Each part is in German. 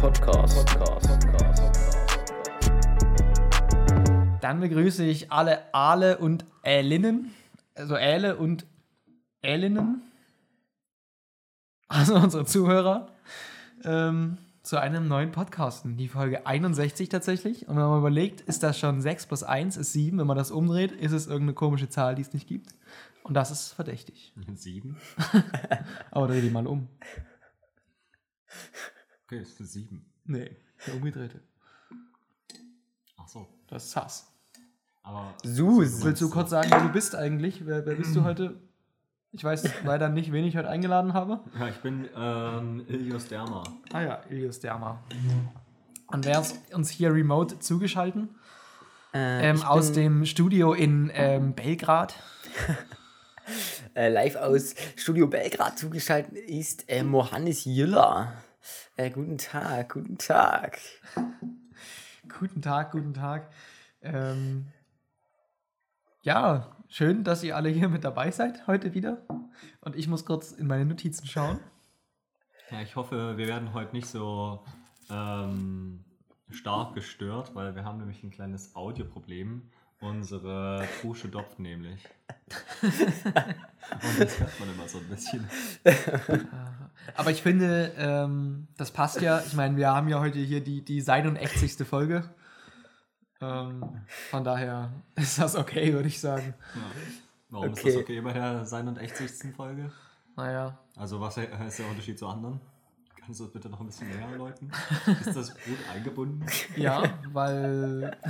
Podcast. Dann begrüße ich alle Aale und Älinnen, also Äle und Älinnen, also unsere Zuhörer, ähm, zu einem neuen Podcasten. Die Folge 61 tatsächlich. Und wenn man überlegt, ist das schon 6 plus 1 ist 7. Wenn man das umdreht, ist es irgendeine komische Zahl, die es nicht gibt. Und das ist verdächtig. Sieben? Aber dreh die mal um. Okay, es ist sieben. Nee, der umgedrehte. Ach so. Das ist Hass. Aber. Sus. Willst du kurz sagen, wer du bist eigentlich? Wer, wer bist du heute? Ich weiß leider nicht, wen ich heute eingeladen habe. Ja, ich bin ähm, Ilios Derma. Ah ja, Ilius Derma. Und wer ist uns hier remote zugeschalten? Äh, Ähm, aus dem Studio in ähm, Belgrad. äh, live aus Studio Belgrad zugeschaltet ist äh, Mohannes Jüller. Äh, guten Tag, guten Tag. Guten Tag, guten Tag. Ähm, ja, schön, dass ihr alle hier mit dabei seid heute wieder. Und ich muss kurz in meine Notizen schauen. Ja, ich hoffe, wir werden heute nicht so ähm, stark gestört, weil wir haben nämlich ein kleines Audioproblem. Unsere Dusche dopft nämlich. Und das hört man immer so ein bisschen. Aber ich finde, ähm, das passt ja. Ich meine, wir haben ja heute hier die, die 81. Folge. Ähm, von daher ist das okay, würde ich sagen. Ja. Warum ist Okay. das okay bei der 81. Folge? Naja, Also, was ist der Unterschied zu anderen? Kannst du das bitte noch ein bisschen näher erläutern? Ist das gut eingebunden? ja, weil,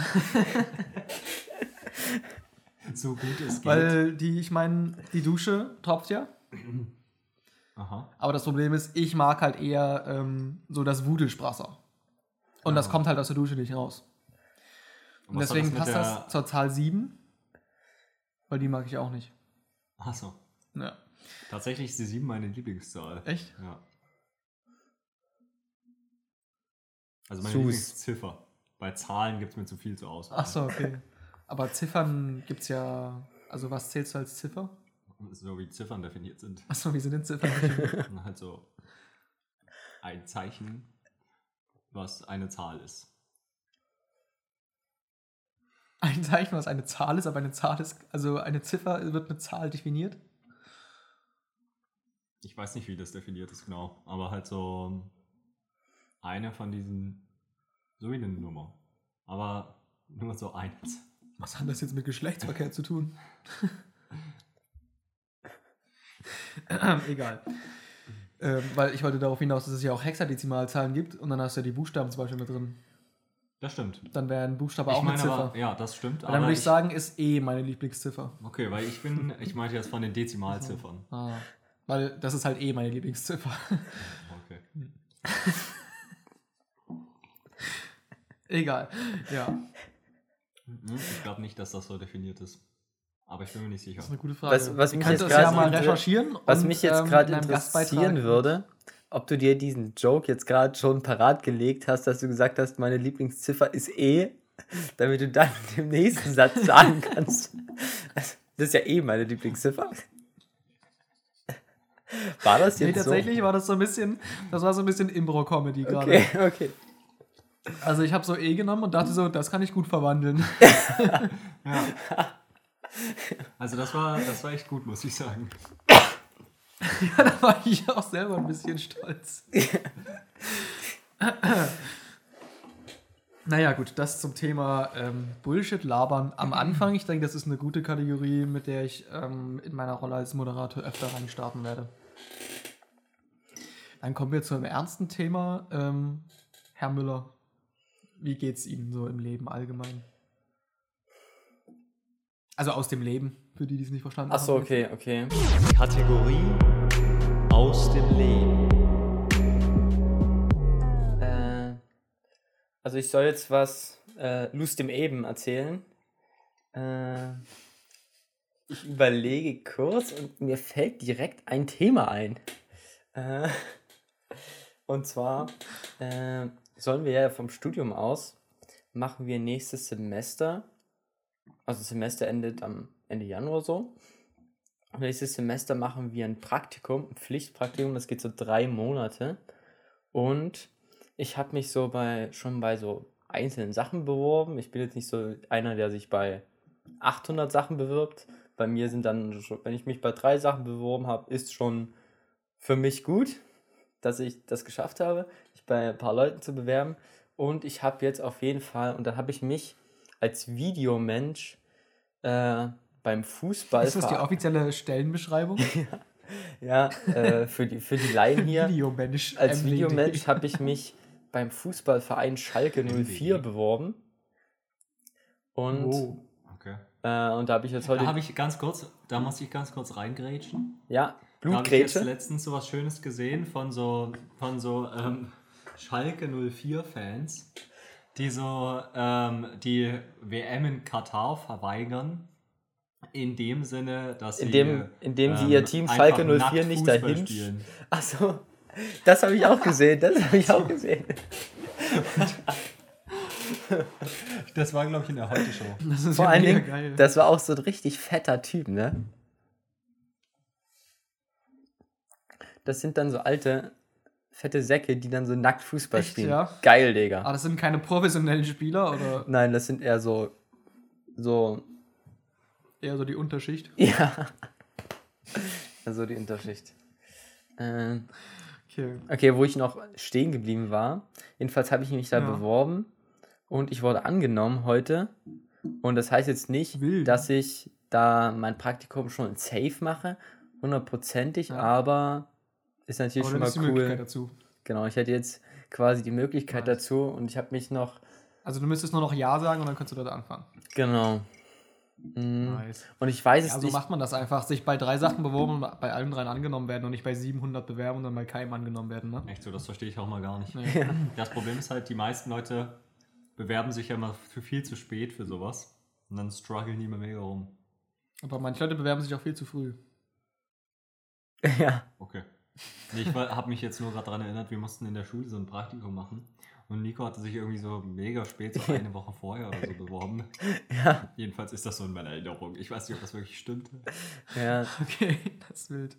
So gut es geht. weil die, ich meine, die Dusche tropft ja. Aha. Aber das Problem ist, ich mag halt eher ähm, so das Wudelsprasser. Und das Ah. kommt halt aus der Dusche nicht raus. Und, hat deswegen mit passt das zur Zahl 7. Weil die mag ich auch nicht. Achso. Ja. Tatsächlich ist die 7 meine Lieblingszahl. Echt? Ja. Also meine. Lieblingsziffer. Bei Zahlen gibt es mir zu viel zur Auswahl. Ach so, okay. Aber Ziffern gibt's ja. Also, was zählst du als Ziffer? So wie Ziffern definiert sind. Ach so, wie sind denn Ziffern? Halt so ein Zeichen, was eine Zahl ist. Ein Zeichen, was eine Zahl ist, aber eine Zahl ist. Also, eine Ziffer wird mit Zahl definiert. Ich weiß nicht, wie das definiert ist genau, aber halt so eine von diesen, so wie eine Nummer. Aber nur so eins. Was hat das jetzt mit Geschlechtsverkehr zu tun? Egal. Ähm, weil ich wollte darauf hinaus, dass es ja auch Hexadezimalzahlen gibt und dann hast du ja die Buchstaben zum Beispiel mit drin. Das stimmt. Dann wäre ein Buchstabe ich auch eine meine Ziffer. aber, ja, das stimmt. Und dann würde ich sagen, ist eh meine Lieblingsziffer. Okay, weil ich bin, ich meinte jetzt von den Dezimalziffern. Ah, weil das ist halt eh meine Lieblingsziffer. Okay. Egal. Ja, Hm, Ich glaube nicht, dass das so definiert ist. Aber ich bin mir nicht sicher. das ist eine gute Frage. Was- was mich jetzt das ja gerade mal recherchieren. Was und, mich jetzt ähm, gerade einem interessieren würde, ob du dir diesen Joke jetzt gerade schon parat gelegt hast, dass du gesagt hast, meine Lieblingsziffer ist E, damit du dann im nächsten Satz sagen kannst, das ist ja eh meine Lieblingsziffer. War das Nee, jetzt tatsächlich war das so ein bisschen, das war so ein bisschen Impro-Comedy so? gerade. Okay, okay. Also ich habe so E genommen und dachte so, das kann ich gut verwandeln. Ja. Also das war, das war echt gut, muss ich sagen. ja, da war ich auch selber ein bisschen stolz. naja, gut, das zum Thema ähm, Bullshit-Labern am Anfang. Ich denke, das ist eine gute Kategorie, mit der ich ähm, in meiner Rolle als Moderator öfter reinstarten werde. Dann kommen wir zu einem ernsten Thema. Ähm, Herr Müller, wie geht's Ihnen so im Leben allgemein? Also aus dem Leben, für die, die es nicht verstanden Achso, haben. okay, okay. Kategorie aus dem Leben. Äh, also ich soll jetzt was äh, Lust im Eben erzählen. Äh, ich überlege kurz und mir fällt direkt ein Thema ein. Äh, und zwar äh, sollen wir ja vom Studium aus, machen wir nächstes Semester, also das Semester endet am Ende Januar so. Nächstes Semester machen wir ein Praktikum, ein Pflichtpraktikum, das geht so drei Monate. Und Ich habe mich so bei schon bei so einzelnen Sachen beworben. Ich bin jetzt nicht so einer, der sich bei 800 Sachen bewirbt. Bei mir sind dann, wenn ich mich bei drei Sachen beworben habe, ist schon für mich gut, dass ich das geschafft habe, bei ein paar Leuten zu bewerben. Und ich habe jetzt auf jeden Fall, und dann habe ich mich als Videomensch äh, beim Fußball. Ist das die offizielle Stellenbeschreibung? ja, äh, für, die, für die Laien hier. Videomensch. Als MWD. Videomensch habe ich mich beim Fußballverein Schalke 04 beworben. Und, Oh. Okay. äh, und da habe ich jetzt heute. Da habe ich ganz kurz, da muss ich ganz kurz reingrätschen. ja, Da habe ich jetzt Blutgrätsche. letztens so was Schönes gesehen von so, von so ähm, Schalke 04-Fans, die so ähm, die WM in Katar verweigern. In dem Sinne, dass sie. Indem- sie ähm, ihr Team Schalke 04 nackt nicht dahin spielen. Achso, das habe ich auch gesehen. Das habe ich auch gesehen. Das war, glaube ich, in der Heute-Show. Das ist Vor ja allen Dingen, geil. das war auch so ein richtig fetter Typ, ne? Das sind dann so alte, fette Säcke, die dann so nackt Fußball Echt, spielen. ja? Geil, Digga. Ah, das sind keine professionellen Spieler oder Nein, das sind eher so. So. eher so die Unterschicht? Ja. Also die Unterschicht. Ähm, Okay. okay, wo ich noch stehen geblieben war. Jedenfalls habe ich mich da Ja. beworben und ich wurde angenommen heute. Und das heißt jetzt nicht, Wild. dass ich da mein Praktikum schon safe mache, hundertprozentig, Ja. aber ist natürlich Aber schon mal ist die Möglichkeit cool. dazu. Genau, ich hätte jetzt quasi die Möglichkeit Nice. dazu und ich habe mich noch, Also du müsstest nur noch Ja sagen und dann kannst du dort anfangen. genau. Mm, Nice. Und ich weiß es Ja, so nicht. macht man das einfach. Sich bei drei Sachen beworben und bei allen dreien angenommen werden und nicht bei 700 bewerben und dann bei keinem angenommen werden, ne? Echt so, das verstehe ich auch mal gar nicht. Nee. Das Problem ist halt, die meisten Leute bewerben sich ja immer für viel zu spät für sowas. Und dann strugglen die immer mega rum. Aber manche Leute bewerben sich auch viel zu früh. ja. Okay. Ich habe mich jetzt nur gerade daran erinnert, wir mussten in der Schule so ein Praktikum machen. Und Nico hatte sich irgendwie so mega spät, so eine Woche vorher oder so beworben. Ja. Jedenfalls ist das so in meiner Erinnerung. Ich weiß nicht, ob das wirklich stimmt. Ja. Okay, das ist wild.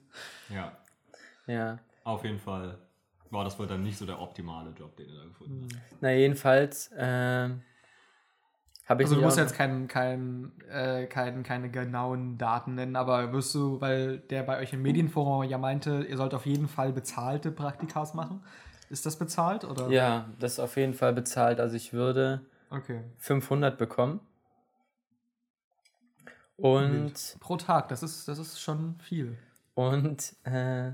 Ja, Ja. auf jeden Fall war das wohl dann nicht so der optimale Job, den er da gefunden hat. Na, jedenfalls ähm, habe ich Also du musst jetzt kein, kein, äh, kein, keine genauen Daten nennen, aber wirst du, weil der bei euch im Medienforum ja meinte, ihr sollt auf jeden Fall bezahlte Praktikas machen. Ist das bezahlt oder? Ja, das ist auf jeden Fall bezahlt. Also ich würde Okay. 500 bekommen. Und. Pro Tag, das ist, das ist schon viel. und äh,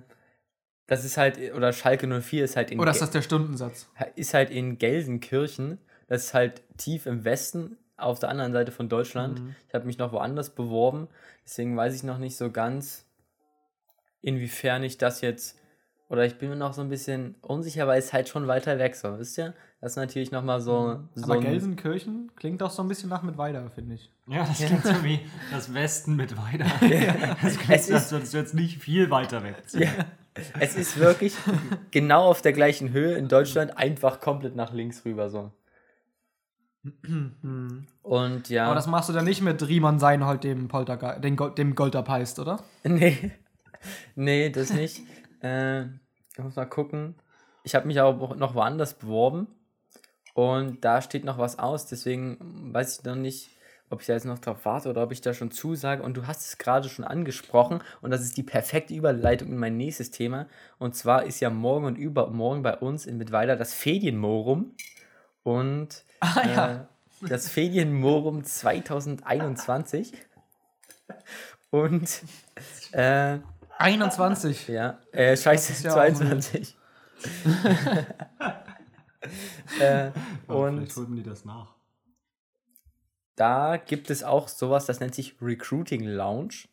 das ist halt, oder Schalke 04 ist halt in, Oder ist das der Stundensatz? ist halt in Gelsenkirchen. Das ist halt tief im Westen, auf der anderen Seite von Deutschland. Mhm. Ich habe mich noch woanders beworben. Deswegen weiß ich noch nicht so ganz, inwiefern ich das jetzt. Oder ich bin mir noch so ein bisschen unsicher, weil es halt schon weiter weg so, wisst ihr? Das ist natürlich nochmal so. so Aber Gelsenkirchen klingt doch so ein bisschen nach mit weiter, finde ich. Ja, das klingt so wie das Westen mit weiter. Das klingt Es so, ist- würdest du jetzt nicht viel weiter weg. Ja, es ist wirklich genau auf der gleichen Höhe in Deutschland, einfach komplett nach links rüber so. Und ja. Aber das machst du dann nicht mit Riemann Seinhold, dem, Polterge dem, Go dem Golderpeist, oder? Nee, nee, das nicht. äh, ich muss mal gucken. Ich habe mich auch noch woanders beworben und da steht noch was aus, deswegen weiß ich noch nicht, ob ich da jetzt noch drauf warte oder ob ich da schon zusage. Und du hast es gerade schon angesprochen und das ist die perfekte Überleitung in mein nächstes Thema. Und zwar ist ja morgen und übermorgen bei uns in Mittweida das Fedienmorum und Ah ja. äh, das Fedienmorum 2021. Und äh, 21. ja, äh, scheiße, ja auch 22. äh, Und und holen die das nach. da gibt es auch sowas, das nennt sich Recruiting Lounge.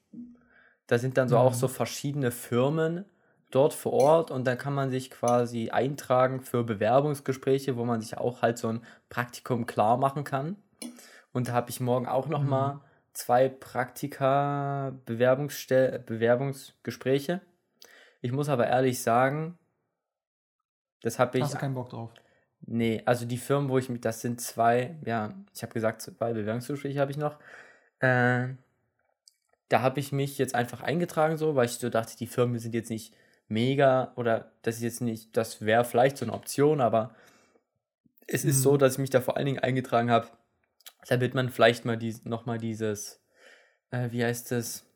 Da sind dann so auch so verschiedene Firmen dort vor Ort und da kann man sich quasi eintragen für Bewerbungsgespräche, wo man sich auch halt so ein Praktikum klar machen kann. Und da habe ich morgen auch noch mal zwei Praktika Bewerbungsstell Bewerbungsgespräche. Ich muss aber ehrlich sagen, das habe ich Hast du keinen Bock drauf? Nee, also die Firmen, wo ich mich, das sind zwei, ja, ich habe gesagt, zwei Bewerbungsgespräche habe ich noch. Äh, da habe ich mich jetzt einfach eingetragen, so, weil ich so dachte, die Firmen sind jetzt nicht mega oder das ist jetzt nicht, das wäre vielleicht so eine Option, aber es ist so, dass ich mich da vor allen Dingen eingetragen habe, damit man vielleicht mal die, nochmal dieses, äh, wie heißt es,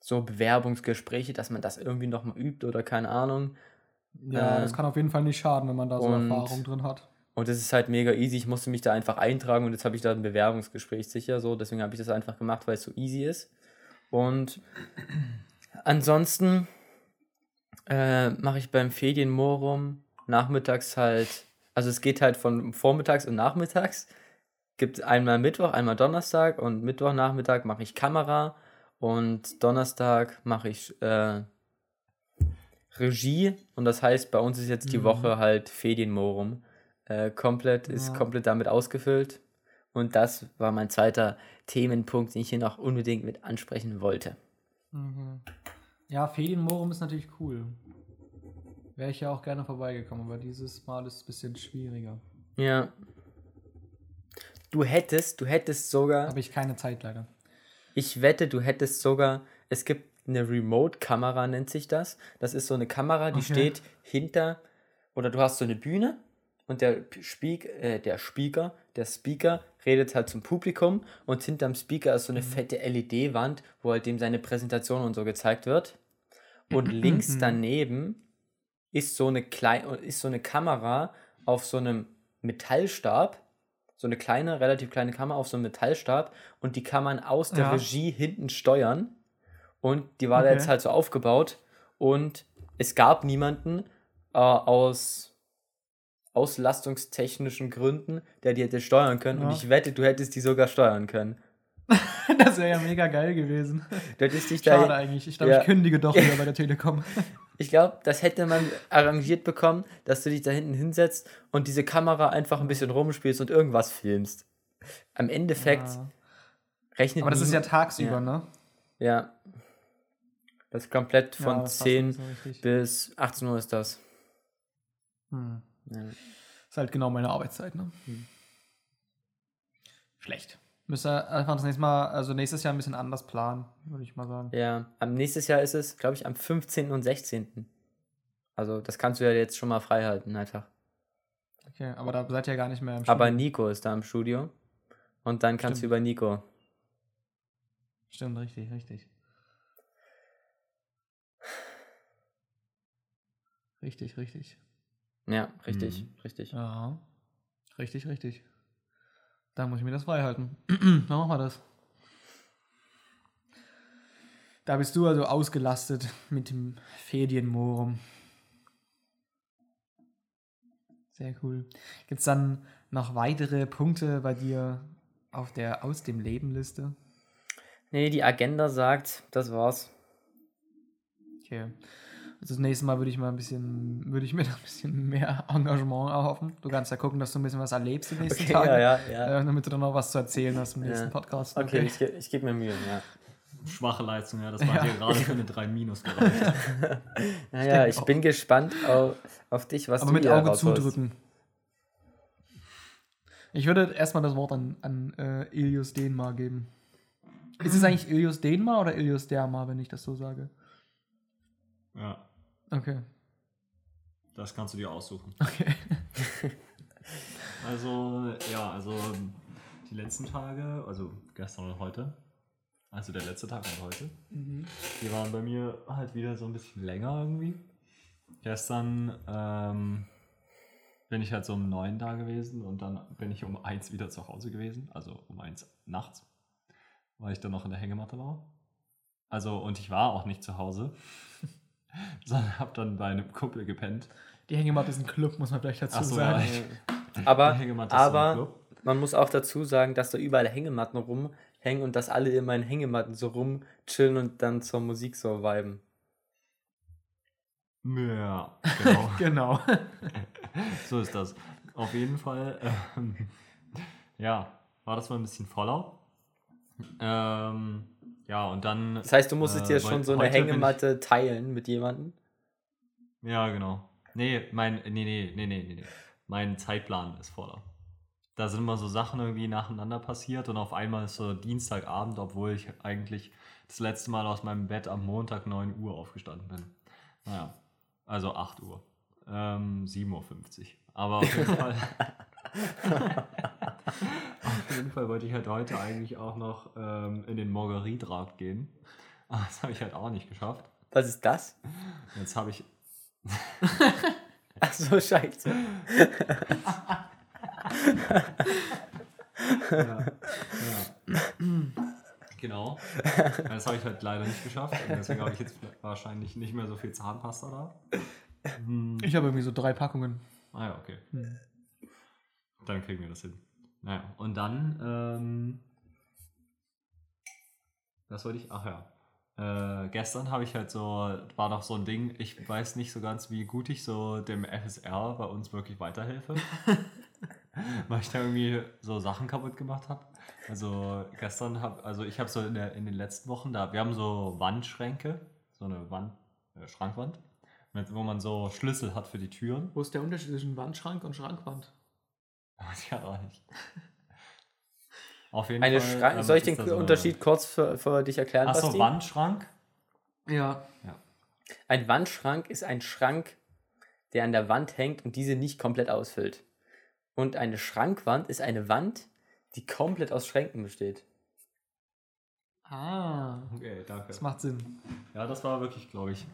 so Bewerbungsgespräche, dass man das irgendwie nochmal übt oder keine Ahnung. Ja, Äh, das kann auf jeden Fall nicht schaden, wenn man da so und- Erfahrung drin hat. Und das ist halt mega easy. Ich musste mich da einfach eintragen und jetzt habe ich da ein Bewerbungsgespräch sicher so. Deswegen habe ich das einfach gemacht, weil es so easy ist. Und ansonsten äh, mache ich beim Fedienmorum nachmittags halt, also es geht halt von vormittags und nachmittags. Gibt einmal Mittwoch, einmal Donnerstag und Mittwochnachmittag mache ich Kamera und Donnerstag mache ich äh, Regie und das heißt, bei uns ist jetzt die Mhm. Woche halt Fedienmorum. Äh, komplett, ist Ja. komplett damit ausgefüllt. Und das war mein zweiter Themenpunkt, den ich hier noch unbedingt mit ansprechen wollte. Mhm. Ja, Ferienmorum ist natürlich cool. Wäre ich ja auch gerne vorbeigekommen, aber dieses Mal ist es ein bisschen schwieriger. Ja. Du hättest, du hättest sogar, Habe ich keine Zeit leider. ich wette, du hättest sogar, es gibt eine Remote-Kamera, nennt sich das. Das ist so eine Kamera, die Okay. steht hinter, oder du hast so eine Bühne und der, Speak, äh, der Speaker, der Speaker redet halt zum Publikum und hinterm Speaker ist so eine fette LED-Wand, wo halt dem seine Präsentation und so gezeigt wird. Und links daneben ist so eine klein, ist so eine Kamera auf so einem Metallstab, so eine kleine, relativ kleine Kamera auf so einem Metallstab und die kann man aus der Ja. Regie hinten steuern. Und die war da Okay. jetzt halt so aufgebaut und es gab niemanden äh, aus auslastungstechnischen Gründen, der die hätte steuern können. Und Ja. ich wette, du hättest die sogar steuern können. das wäre ja mega geil gewesen. Du hättest dich da Schade eigentlich. Ich glaube, Ja. ich kündige doch wieder bei der Telekom. Ich glaube, das hätte man arrangiert bekommen, dass du dich da hinten hinsetzt und diese Kamera einfach ein bisschen rumspielst und irgendwas filmst. Am Endeffekt Ja. rechnet Aber das ist ja tagsüber, Ja. ne? Ja. Das ist komplett Ja, von passt 10 nicht so richtig. bis 18 Uhr ist das. Hm. Ja. Ist halt genau meine Arbeitszeit, ne? Hm. Schlecht. Müsste einfach das nächste Mal, also nächstes Jahr ein bisschen anders planen, würde ich mal sagen. ja. Am nächstes Jahr ist es, glaube ich, am 15. und 16. Also, das kannst du ja jetzt schon mal frei halten, einfach. Okay, aber da seid ihr ja gar nicht mehr im Aber Studio. Nico ist da im Studio. Und dann kannst Stimmt. du über Nico. Stimmt, richtig, richtig. Richtig, richtig. Ja, richtig, Mhm. richtig. Ja. Richtig, richtig. Da muss ich mir das frei halten. Dann machen wir das. Da bist du also ausgelastet mit dem Fedienmorum. Sehr cool. Gibt es dann noch weitere Punkte bei dir auf der Aus dem Leben Liste? Nee, die Agenda sagt, das war's. Okay. Also das nächste Mal würde ich mal ein bisschen, würde ich mir da ein bisschen mehr Engagement erhoffen. Du kannst ja gucken, dass du ein bisschen was erlebst die nächsten Okay, Tage. ja, ja, ja. Äh, damit du dann noch was zu erzählen hast im nächsten Ja. Podcast. Okay, ich, ge- ich gebe mir Mühe, ja. Schwache Leistung, ja. Das war Ja. dir gerade für eine 3 Minus gereicht. Naja, ich auch. bin gespannt auf, auf dich, was Aber du mit Auge rausholst. zudrücken. Ich würde erstmal das Wort an, an äh, Ilius Denmar geben. Ist es eigentlich Ilius Denmar oder Ilius Dermar, wenn ich das so sage? Ja, Okay. das kannst du dir aussuchen. Okay. Also, ja, also die letzten Tage, also gestern und heute, also der letzte Tag und heute, die waren bei mir halt wieder so ein bisschen länger irgendwie. Gestern ähm, bin ich halt so um neun da gewesen und dann bin ich um eins wieder zu Hause gewesen, also um eins nachts, weil ich dann noch in der Hängematte war. Also, und ich war auch nicht zu Hause, sondern habe dann bei einem Kumpel gepennt. Die Hängematte ist ein Club, muss man vielleicht dazu Ach so, sagen. ja. Aber, aber man muss auch dazu sagen, dass da überall Hängematten rumhängen und dass alle immer in Hängematten so rumchillen und dann zur Musik so viben. Ja, genau. Genau. so ist das. Auf jeden Fall, ähm, ja, war das mal ein bisschen voller. Ähm, ja, und dann. Das heißt, du musstest Äh, dir schon so eine bin ich- Hängematte teilen mit jemandem. Ja, genau. Nee, mein, nee, nee, nee, nee, nee, nee. Mein Zeitplan ist voller. Da sind immer so Sachen irgendwie nacheinander passiert und auf einmal ist so Dienstagabend, obwohl ich eigentlich das letzte Mal aus meinem Bett am Montag 9 Uhr aufgestanden bin. Naja, also 8 Uhr. Ähm, 7.50 Uhr. Aber auf jeden Fall. auf jeden Fall wollte ich halt heute eigentlich auch noch ähm, in den Marguerite-Rat gehen. Aber das habe ich halt auch nicht geschafft. Was ist das? Jetzt habe ich. Ach so, scheiße. Genau. Das habe ich halt leider nicht geschafft. Und deswegen habe ich jetzt wahrscheinlich nicht mehr so viel Zahnpasta da. Ich habe irgendwie so drei Packungen. Ah ja, okay. Dann kriegen wir das hin. Naja, und dann, ähm, was wollte ich? Ach ja. Äh, gestern habe ich halt so, war noch so ein Ding, ich weiß nicht so ganz, wie gut ich so dem FSR bei uns wirklich weiterhelfe. Weil ich da irgendwie so Sachen kaputt gemacht habe. Also gestern habe, also ich habe so in, der, in den letzten Wochen da, wir haben so Wandschränke, so eine Wand, äh, Schrankwand, mit, wo man so Schlüssel hat für die Türen. Wo ist der Unterschied zwischen Wandschrank und Schrankwand? Weiß ich auch nicht. Auf jeden Eine Fall. Schrank ähm, Soll ich den so eine- Unterschied kurz für, für dich erklären, Achso? Wandschrank? Ja. Ein Wandschrank ist ein Schrank, der an der Wand hängt und diese nicht komplett ausfüllt. Und eine Schrankwand ist eine Wand, die komplett aus Schränken besteht. Ah. Okay, danke. Das macht Sinn. Ja, das war wirklich, glaube ich,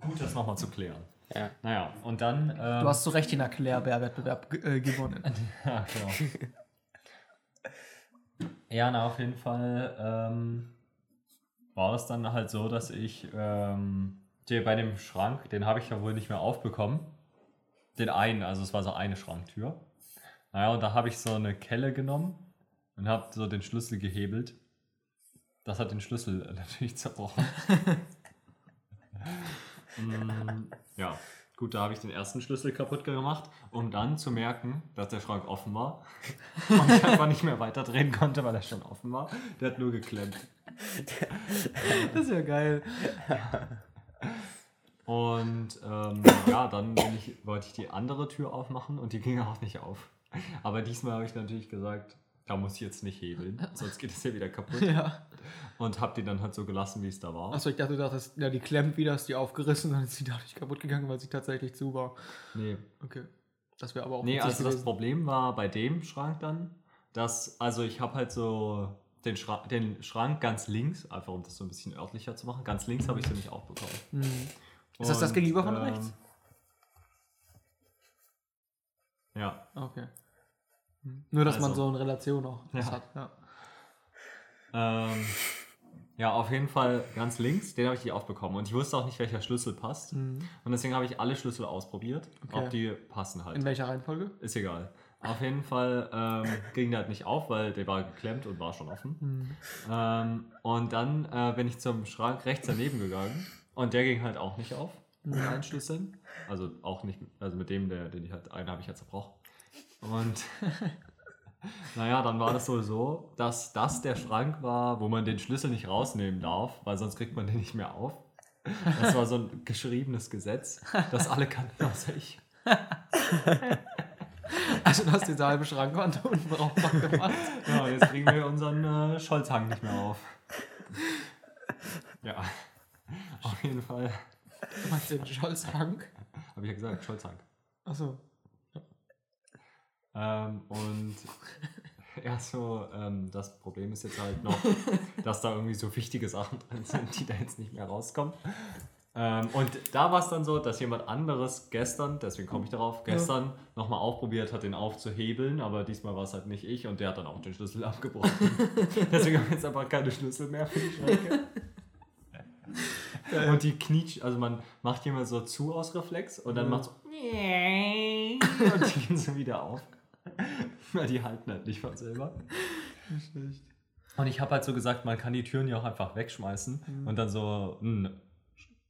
gut, das nochmal zu klären. Ja. Naja, und dann. Ähm, Du hast zu Recht den Erklärbär-Wettbewerb äh, gewonnen. Ja, genau. ja, na, auf jeden Fall ähm, war es dann halt so, dass ich ähm, bei dem Schrank, den habe ich ja wohl nicht mehr aufbekommen. Den einen, also es war so eine Schranktür. Naja, und da habe ich so eine Kelle genommen und habe so den Schlüssel gehebelt. Das hat den Schlüssel natürlich zerbrochen. Mm, ja, gut, da habe ich den ersten Schlüssel kaputt gemacht, um dann zu merken, dass der Schrank offen war. Und ich einfach nicht mehr weiter drehen konnte, weil er schon offen war. Der hat nur geklemmt. Das ist ja geil. Und ähm, ja, dann ich, wollte ich die andere Tür aufmachen und die ging auch nicht auf. Aber diesmal habe ich natürlich gesagt, da muss ich jetzt nicht hebeln, sonst geht es ja wieder kaputt. Ja. Und habe die dann halt so gelassen, wie es da war. Achso, ich dachte, du dachtest, ja, die klemmt wieder, ist die aufgerissen, dann ist sie dadurch kaputt gegangen, weil sie tatsächlich zu war. Nee, Okay. Das wäre aber auch Nee, also das gewesen. Problem war bei dem Schrank dann, dass, also ich habe halt so den, Schra den Schrank ganz links, einfach um das so ein bisschen örtlicher zu machen, ganz links habe ich sie nicht aufbekommen. Hm. Ist das das Gegenüber von ähm, rechts? Ja, Okay. Nur, dass man Also- so in Relation auch Ja. hat. Ja. ähm, ja, auf jeden Fall ganz links, den habe ich nicht aufbekommen. Und ich wusste auch nicht, welcher Schlüssel passt. Mhm. Und deswegen habe ich alle Schlüssel ausprobiert, Okay. ob die passen halt. In welcher Reihenfolge? Ist egal. Auf jeden Fall ähm, ging der halt nicht auf, weil der war geklemmt und war schon offen. Hm. Ähm, und dann äh, bin ich zum Schrank rechts daneben gegangen und der ging halt auch nicht auf. Mit allen Schlüsseln. Also auch nicht, also mit dem, der, den ich halt, einen habe ich ja zerbrochen. Und naja, dann war das wohl so, dass das der Schrank war, wo man den Schlüssel nicht rausnehmen darf, weil sonst kriegt man den nicht mehr auf. Das war so ein geschriebenes Gesetz, das alle kannten außer ich. Also, du hast diese halbe unten drauf gemacht. Ja, jetzt kriegen wir unseren äh, Scholzhang nicht mehr auf. Ja, auf jeden Fall. Du meinst den Scholzhang? Habe ich ja gesagt, Scholzhang. Achso. Ähm, und ja, so, ähm, das Problem ist jetzt halt noch, dass da irgendwie so wichtige Sachen drin sind, die da jetzt nicht mehr rauskommen. Ähm, und da war es dann so, dass jemand anderes gestern, deswegen komme ich darauf, gestern nochmal aufprobiert hat, den aufzuhebeln, aber diesmal war es halt nicht ich und der hat dann auch den Schlüssel abgebrochen. deswegen haben wir jetzt einfach keine Schlüssel mehr für die Schränke. Und die knietsch, also man macht mal so zu aus Reflex und dann Ja. macht so und die gehen so wieder auf. Weil die halten halt nicht von selber. Und ich habe halt so gesagt, man kann die Türen ja auch einfach wegschmeißen Mhm. und dann so ein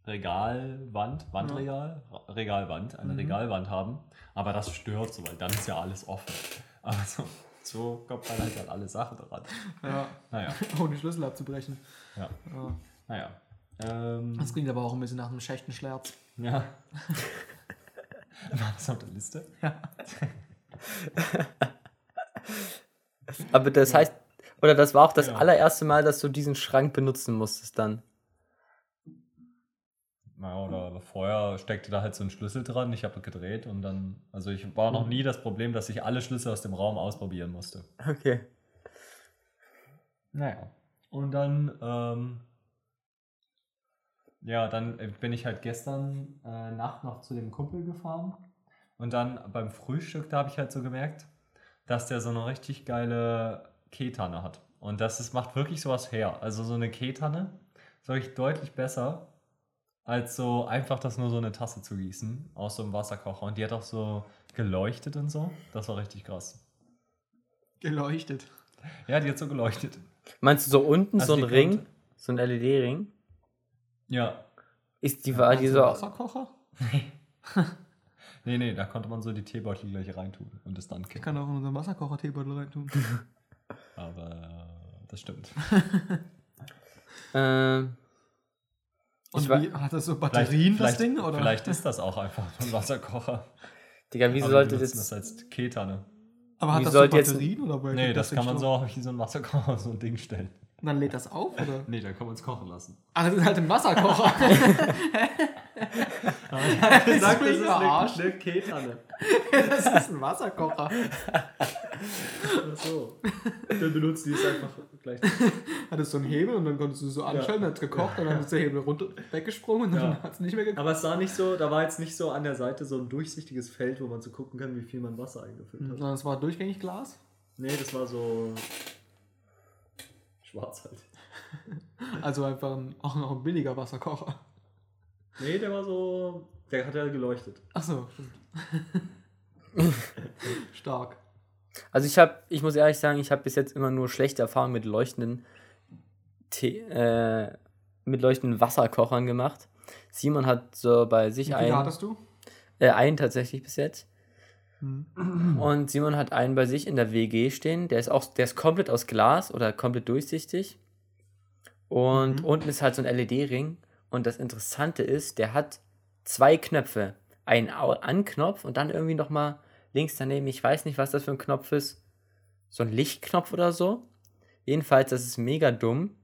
Regalwand, Wandregal, Regalwand, eine Mhm. Regalwand haben. Aber das stört so, weil dann ist ja alles offen. Aber so, so kommt man halt an alle Sachen dran. Ja. Naja, Ohne Schlüssel abzubrechen. ja, Ja. naja. Ähm, Das klingt aber auch ein bisschen nach einem schlechten Schlerz. ja. War das auf der Liste? Aber das heißt, oder das war auch das Ja. allererste Mal, dass du diesen Schrank benutzen musstest dann. Naja, oder vorher steckte da halt so ein Schlüssel dran, ich habe gedreht und dann, also ich war noch nie das Problem, dass ich alle Schlüssel aus dem Raum ausprobieren musste. Okay. Naja. Und dann, ähm, ja, dann äh, bin ich halt gestern äh, Nacht noch zu dem Kumpel gefahren. Und dann beim Frühstück, da habe ich halt so gemerkt, dass der so eine richtig geile Ketanne hat. Und das ist, macht wirklich sowas her. Also so eine Ketanne ist wirklich deutlich besser, als so einfach das nur so eine Tasse zu gießen aus so einem Wasserkocher. Und die hat auch so geleuchtet und so. Das war richtig krass. Geleuchtet. Ja, die hat so geleuchtet. Meinst du so unten Also so ein Ring, konnte- so ein LED-Ring? Ja, Ist die, war die so. Wasserkocher? Nee, nee, da konnte man so die Teebeutel gleich reintun und es dann Ich kippen. kann auch in unseren Wasserkocher Teebeutel reintun. Aber äh, das stimmt. Ähm, Und Ich wie, hat das so Batterien, das vielleicht, Ding? Oder? vielleicht ist das auch einfach ein Wasserkocher. Digga, wieso sollte das. das als Ketanne. Aber hat wie das so sollte jetzt- Batterien? oder Nee, kommt das kann man so wie so ein Wasserkocher so ein Ding stellen. Und dann lädt das auf, oder? Nee, da kann man es kochen lassen. Ah, das ist halt ein Wasserkocher. Sag, mich verarscht? eine Ketanne. das ist ein Wasserkocher. Ach so. Dann benutzt die es einfach gleich. Hat es so einen Hebel und dann konntest du so anschalten, dann hat es gekocht und dann ist der Hebel runter weggesprungen und dann Ja. hat es nicht mehr gekocht. Aber es sah nicht so, da war jetzt nicht so an der Seite so ein durchsichtiges Feld, wo man so gucken kann, wie viel man Wasser eingefüllt hat. Sondern es war durchgängig Glas. Nee, das war so schwarz halt. Also einfach ein, auch noch ein billiger Wasserkocher. Nee, der war so, der hat ja geleuchtet. Achso, stimmt. Stark. Also ich habe, ich muss ehrlich sagen, ich habe bis jetzt immer nur schlechte Erfahrungen mit leuchtenden Tee, äh, mit leuchtenden Wasserkochern gemacht. Simon hat so bei Wie sich viele einen, hattest du? äh, einen tatsächlich bis jetzt. Hm. Und Simon hat einen bei sich in der WG stehen. Der ist auch, der ist komplett aus Glas oder komplett durchsichtig. Und Mhm. unten ist halt so ein LED-Ring. Und das Interessante ist, der hat zwei Knöpfe. Einen An-Knopf und dann irgendwie nochmal links daneben, ich weiß nicht, was das für ein Knopf ist. So ein Lichtknopf oder so. Jedenfalls, das ist mega dumm,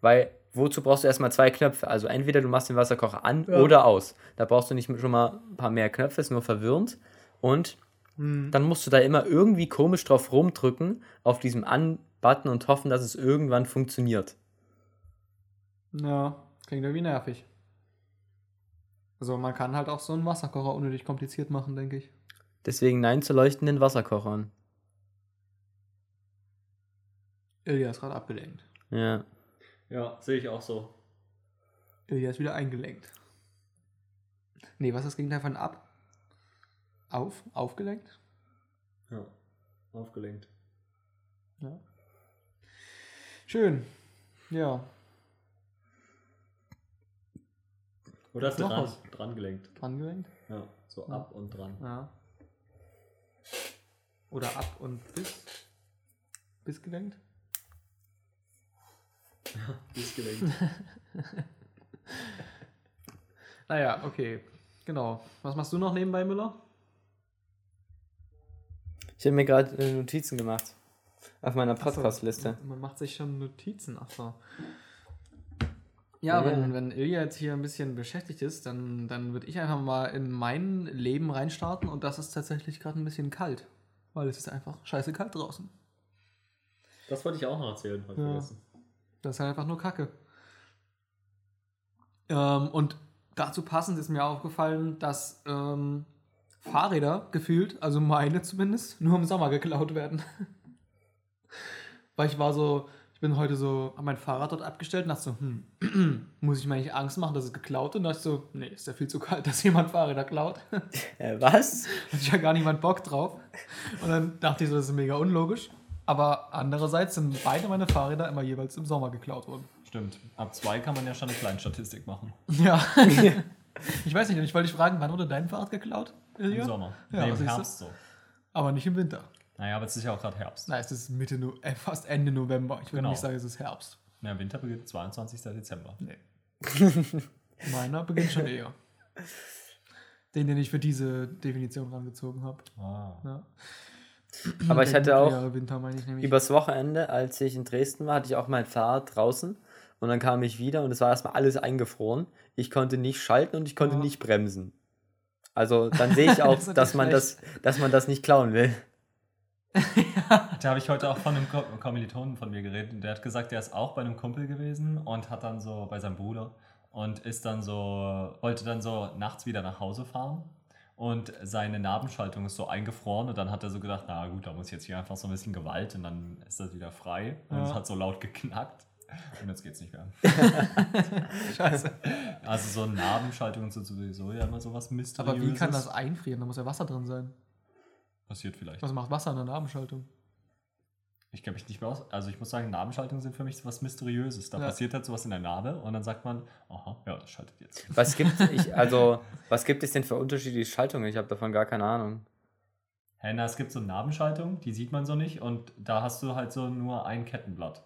weil wozu brauchst du erstmal zwei Knöpfe? Also entweder du machst den Wasserkocher an Ja. oder aus. Da brauchst du nicht schon mal ein paar mehr Knöpfe, ist nur verwirrend. Und Hm. dann musst du da immer irgendwie komisch drauf rumdrücken, auf diesem An-Button und hoffen, dass es irgendwann funktioniert. Ja, klingt irgendwie nervig. Also man kann halt auch so einen Wasserkocher unnötig kompliziert machen, denke ich. Deswegen nein zu leuchtenden Wasserkochern. Ilja ist gerade abgelenkt. Ja. Ja, sehe ich auch so. Ilja ist wieder eingelenkt. Nee, was ist das Gegenteil von ab? Auf? Aufgelenkt? Ja, aufgelenkt. Ja. Schön. Ja. Oder hast du Noch dran, was? dran gelenkt? Ja, so Ja. ab und dran. Ja. Oder ab und bis? Bis gelenkt? Ist gelenkt. Naja, okay. Genau. Was machst du noch nebenbei, Müller? Ich habe mir gerade äh, Notizen gemacht. Auf meiner Podcast-Liste. Man macht sich schon Notizen. Ach so. Ja. Ja, Wenn, wenn Ilja jetzt hier ein bisschen beschäftigt ist, dann, dann würde ich einfach mal in mein Leben reinstarten und das ist tatsächlich gerade ein bisschen kalt. Weil es ist einfach scheiße kalt draußen. Das wollte ich auch noch erzählen, Ja. vergessen. Das ist halt einfach nur Kacke. Ähm, und dazu passend ist mir aufgefallen, dass ähm, Fahrräder gefühlt, also meine zumindest, nur im Sommer geklaut werden. Weil ich war so, ich bin heute so, hab mein Fahrrad dort abgestellt und dachte so, hm, muss ich mir eigentlich Angst machen, dass es geklaut wird? Und dachte ich so, nee, ist ja viel zu kalt, dass jemand Fahrräder klaut. Äh, was? Hat ja gar niemand Bock drauf. Und dann dachte ich so, das ist mega unlogisch. Aber andererseits sind beide meine Fahrräder immer jeweils im Sommer geklaut worden. Stimmt. Ab zwei kann man ja schon eine Kleinstatistik machen. Ja. ich weiß nicht, und ich wollte dich fragen, wann wurde dein Fahrrad geklaut? Ilja? Im Sommer. Ja, nee, im? Herbst so. Aber nicht im Winter. Naja, aber es ist ja auch gerade Herbst. Nein, es ist Mitte, no äh, fast Ende November. Ich würde Genau. nicht sagen, es ist Herbst. Ja, Winter beginnt 22. Dezember. Nee. Meiner beginnt schon eher. Den, den ich für diese Definition rangezogen habe. Ah. Ja. Aber ich hatte auch Winter meine ich. Übers Wochenende, als ich in Dresden war, hatte ich auch mein Fahrrad draußen. Und dann kam ich wieder und es war erstmal alles eingefroren. Ich konnte nicht schalten und ich konnte Ja. nicht bremsen. Also dann sehe ich auch, Das dass, man das, dass man das nicht klauen will. Da habe ich heute auch von einem Ko Kommilitonen von mir geredet und der hat gesagt, der ist auch bei einem Kumpel gewesen und hat dann so bei seinem Bruder und ist dann so, wollte dann so nachts wieder nach Hause fahren und seine Nabenschaltung ist so eingefroren und dann hat er so gedacht, na gut, da muss jetzt hier einfach so ein bisschen Gewalt und dann ist das wieder frei und Ja. es hat so laut geknackt und jetzt geht's nicht mehr. Scheiße. Also so Nabenschaltungen sind sowieso ja immer sowas Mysteriöses. Aber wie kann das einfrieren? Da muss ja Wasser drin sein. Passiert vielleicht. Was macht Wasser in der Nabenschaltung? Ich kenne mich nicht mehr aus. Also ich muss sagen, Nabenschaltungen sind für mich was Mysteriöses. Da Ja. passiert halt sowas in der Narbe und dann sagt man, aha, ja, das schaltet jetzt. Was gibt, ich, also, was gibt es denn für unterschiedliche Schaltungen? Ich habe davon gar keine Ahnung. Hä, na, es gibt so Nabenschaltungen, die sieht man so nicht und da hast du halt so nur ein Kettenblatt.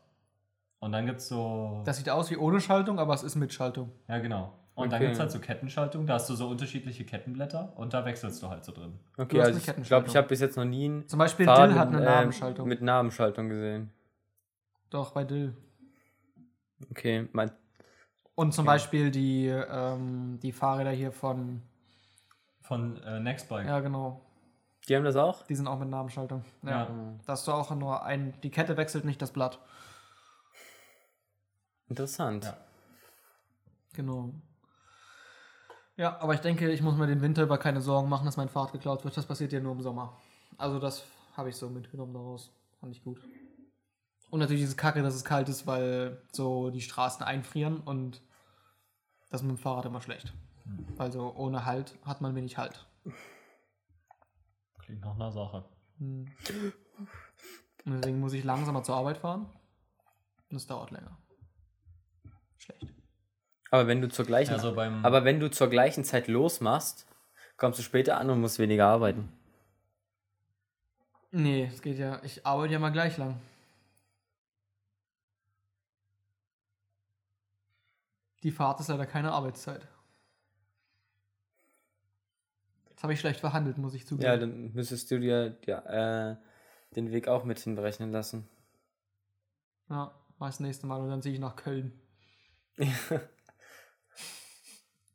Und dann gibt es so. Das sieht aus wie ohne Schaltung, aber es ist mit Schaltung. ja, genau. Und dann Okay. gibt es halt so Kettenschaltungen, da hast du so unterschiedliche Kettenblätter und da wechselst du halt so drin. Okay, also ich Kettenschaltung. glaube, ich habe bis jetzt noch nie ein Zum Beispiel Fahrrad Dill hat eine mit, äh, Nabenschaltung. mit Nabenschaltung gesehen. Doch, bei Dill. Okay, mein, Und zum Beispiel die, ähm, die Fahrräder hier von. Von äh, Nextbike. Ja, genau. die haben das auch? Die sind auch mit Nabenschaltung. Ja. Ja. Da hast du auch nur ein. Die Kette wechselt nicht das Blatt. Interessant. Ja. Genau. Ja, aber ich denke, ich muss mir den Winter über keine Sorgen machen, dass mein Fahrrad geklaut wird. Das passiert ja nur im Sommer. Also das habe ich so mitgenommen daraus. Fand ich gut. Und natürlich es kacke, dass es kalt ist, weil so die Straßen einfrieren und das ist mit dem Fahrrad immer schlecht. Weil so ohne Halt hat man wenig Halt. Klingt nach einer Sache. Hm. Und deswegen muss ich langsamer zur Arbeit fahren. Und es dauert länger. Schlecht. Aber wenn du zur gleichen, Also aber wenn du zur gleichen Zeit losmachst, kommst du später an und musst weniger arbeiten. Nee, es geht ja. Ich arbeite ja mal gleich lang. Die Fahrt ist leider keine Arbeitszeit. Das habe ich schlecht verhandelt, muss ich zugeben. Ja, dann müsstest du dir ja, äh, den Weg auch mit hinberechnen lassen. Ja, mach das nächste Mal und dann ziehe ich nach Köln.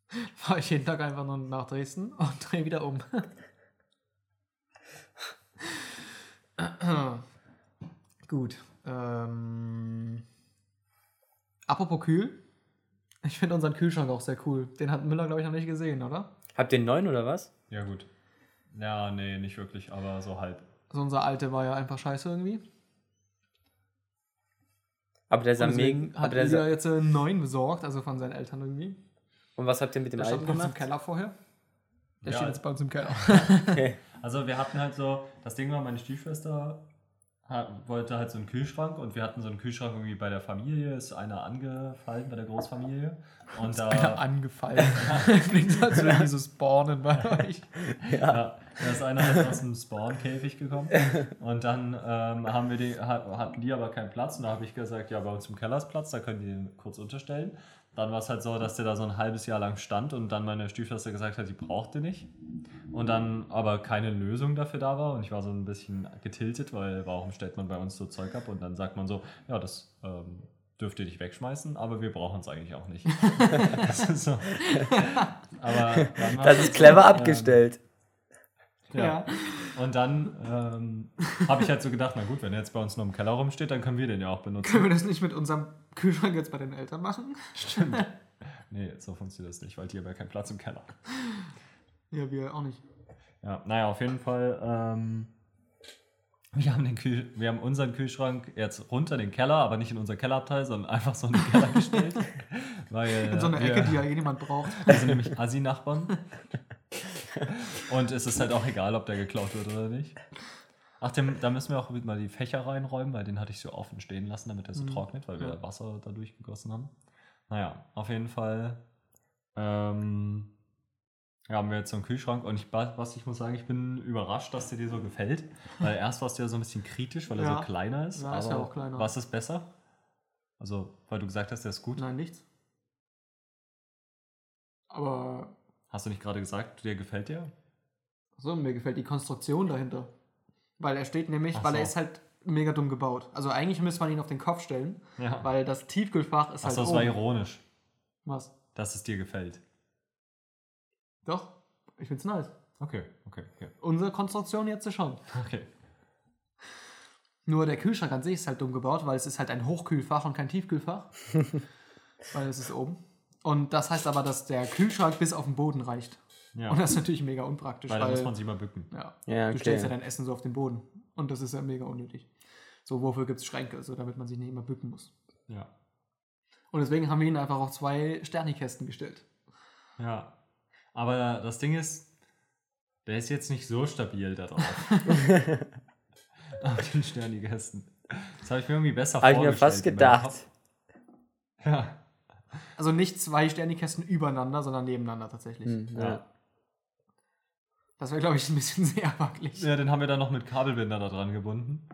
Fahre ich jeden Tag einfach nur nach Dresden und drehe wieder um. Gut. Ähm, apropos kühl. Ich finde unseren Kühlschrank auch sehr cool. Den hat Müller, glaube ich, noch nicht gesehen, oder? Habt ihr einen neuen oder was? ja, gut. Ja, nee, nicht wirklich, aber so halb. Also unser alte war ja einfach scheiße irgendwie. Aber der Und deswegen mega. hat sah, jetzt einen neuen besorgt, also von seinen Eltern irgendwie. Und was habt ihr mit dem Der alten bei uns im gemacht? Keller vorher. Der Ja. steht jetzt bei uns im Keller. Okay. Also wir hatten halt so, das Ding war, meine Stiefschwester wollte halt so einen Kühlschrank und wir hatten so einen Kühlschrank irgendwie bei der Familie, ist einer angefallen bei der Großfamilie. Und Einer da, angefallen. Klingt so, als würde dieses Spawnen bei euch. ja, da ist einer halt aus dem Spawn-Käfig gekommen. Und dann ähm, haben wir die, ha- hatten die aber keinen Platz. Und da habe ich gesagt, ja, bei uns im Keller ist Platz, da können die den kurz unterstellen. Dann war es halt so, dass der da so ein halbes Jahr lang stand und dann meine Stiefschwester gesagt hat, die brauchte nicht. Und dann aber keine Lösung dafür da war und ich war so ein bisschen getiltet, weil warum stellt man bei uns so Zeug ab und dann sagt man so, ja, das ähm, dürft ihr nicht wegschmeißen, aber wir brauchen es eigentlich auch nicht. das ist so. Aber Das ist clever so, ähm, abgestellt. ja. Und dann ähm, habe ich halt so gedacht, na gut, wenn er jetzt bei uns nur im Keller rumsteht, dann können wir den ja auch benutzen. Können wir das nicht mit unserem Kühlschrank jetzt bei den Eltern machen? Stimmt. Nee, so funktioniert das nicht, weil die haben ja keinen Platz im Keller. Ja, wir auch nicht. Ja, naja, auf jeden Fall. Ähm, wir, haben den Kühl wir haben unseren Kühlschrank jetzt runter den Keller, aber nicht in unser Kellerabteil, sondern einfach so in den Keller gestellt. weil In so einer wir, Ecke, die ja eh niemand braucht. sind nämlich Assi-Nachbarn. Und es ist halt auch egal, ob der geklaut wird oder nicht. Ach, dem, da müssen wir auch mal die Fächer reinräumen, weil den hatte ich so offen stehen lassen, damit er so Mhm. trocknet, weil wir Ja. Wasser da durchgegossen haben. Naja, auf jeden Fall ähm, ja, haben wir jetzt so einen Kühlschrank und ich, was ich muss sagen, ich bin überrascht, dass der dir so gefällt. Weil erst warst du ja so ein bisschen kritisch, weil er Ja. so kleiner ist. Ja, ist ja auch kleiner. Was ist besser? Also, weil du gesagt hast, der ist gut. Nein, nichts. Aber Hast du nicht gerade gesagt, der gefällt dir? so, mir gefällt die Konstruktion dahinter. Weil er steht nämlich, Ach weil er so. ist halt mega dumm gebaut. Also eigentlich müsste man ihn auf den Kopf stellen, Ja. weil das Tiefkühlfach ist Achso, halt das war ironisch, Was? dass es dir gefällt. Doch, ich find's nice. Okay, okay, okay. Unsere Konstruktion jetzt schon. Okay. Nur der Kühlschrank an sich ist halt dumm gebaut, weil es ist halt ein Hochkühlfach und kein Tiefkühlfach. weil es ist oben. Und das heißt aber, dass der Kühlschrank bis auf den Boden reicht. Ja. Und das ist natürlich mega unpraktisch. Weil Weil, da muss man sich mal bücken. ja, Ja, Du okay. stellst ja dein Essen so auf den Boden. Und das ist ja mega unnötig. So, wofür gibt es Schränke? So, damit man sich nicht immer bücken muss. Ja. Und deswegen haben wir ihn einfach auf zwei Sternikästen gestellt. Ja. Aber das Ding ist, der ist jetzt nicht so stabil da drauf. Auf den Sternikästen. Das habe ich mir irgendwie besser Habe ich mir vorgestellt. fast gedacht. Ja. Also nicht zwei Sternikästen übereinander, sondern nebeneinander tatsächlich. Hm, ja. ja. Das wäre, glaube ich, ein bisschen sehr wackelig. Ja, den haben wir dann noch mit Kabelbinder da dran gebunden.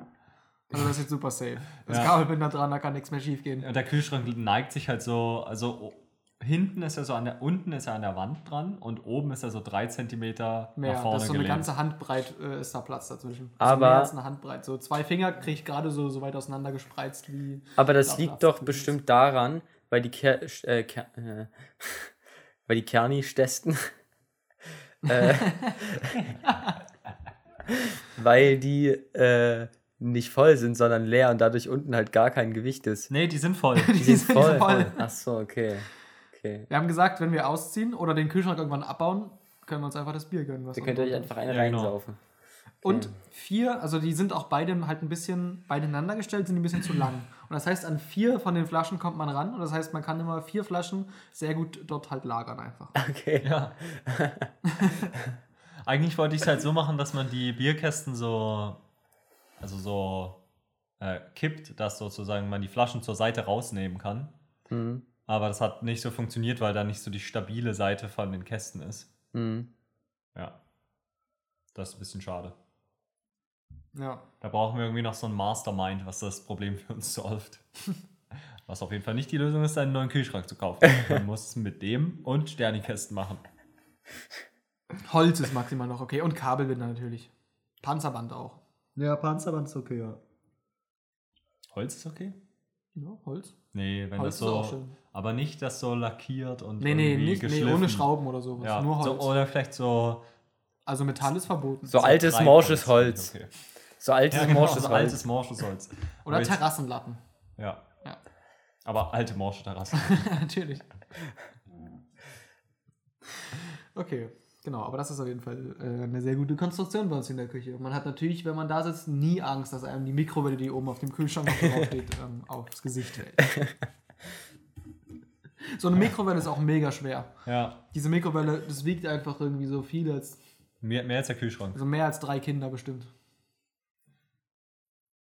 Also das ist jetzt super safe. Das Ja. Kabelbinder dran, da kann nichts mehr schief gehen. Und der Kühlschrank neigt sich halt so, also hinten ist er so an der, unten ist er an der Wand dran und oben ist er so drei Zentimeter Mehr. nach vorne das ist so eine gelehnt. ganze Handbreit äh, ist da Platz dazwischen. Aber- also mehr als eine Handbreit. So zwei Finger kriege ich gerade so, so weit auseinander gespreizt wie. Aber das liegt doch bestimmt daran, weil die Ker äh, Ker äh, weil die Kerni-Stesten äh, weil die äh, nicht voll sind, sondern leer und dadurch unten halt gar kein Gewicht ist. Nee, die sind voll. Die sind sind voll. voll. Ach so, okay. Okay. Wir haben gesagt, wenn wir ausziehen oder den Kühlschrank irgendwann abbauen, können wir uns einfach das Bier gönnen. Was Ihr könnt euch einfach eine Ja, genau. reinsaufen. Und vier, also die sind auch beide halt ein bisschen beieinander gestellt, sind ein bisschen zu lang. Und das heißt, an vier von den Flaschen kommt man ran. Und das heißt, man kann immer vier Flaschen sehr gut dort halt lagern einfach. Okay. Ja. Eigentlich wollte ich es halt so machen, dass man die Bierkästen so, also so äh, kippt, dass sozusagen man die Flaschen zur Seite rausnehmen kann. Mhm. Aber das hat nicht so funktioniert, weil da nicht so die stabile Seite von den Kästen ist. Mhm. Ja. Das ist ein bisschen schade. Ja. Da brauchen wir irgendwie noch so ein Mastermind, was das Problem für uns solvt. Was auf jeden Fall nicht die Lösung ist, einen neuen Kühlschrank zu kaufen. Man muss es mit dem und Sternikästen machen. Holz ist maximal noch okay. Und Kabelbinder natürlich. Panzerband auch. Ja, Panzerband ist okay, ja. Holz ist okay? Ja, Holz. Nee, wenn Holz das ist auch so. schön. Aber nicht das so lackiert und. Nee, nee, nicht, nee, ohne Schrauben oder sowas. Ja, Nur so, Holz. oder vielleicht so. also Metall ist verboten. So altes, Treibholz morsches ich Holz. Okay. So altes, Ja, genau, morsches so Holz. altes morsches Holz. Oder jetzt- Terrassenlatten. Ja. Ja. Aber alte morsche Terrassen. Natürlich. Okay, genau, aber das ist auf jeden Fall äh, eine sehr gute Konstruktion bei uns in der Küche. Man hat natürlich, wenn man da sitzt, nie Angst, dass einem die Mikrowelle, die oben auf dem Kühlschrank noch drauf steht, ähm, aufs Gesicht fällt. So eine Mikrowelle ist auch mega schwer. ja. Diese Mikrowelle, das wiegt einfach irgendwie so viel als, Mehr, mehr als der Kühlschrank. also mehr als drei Kinder bestimmt.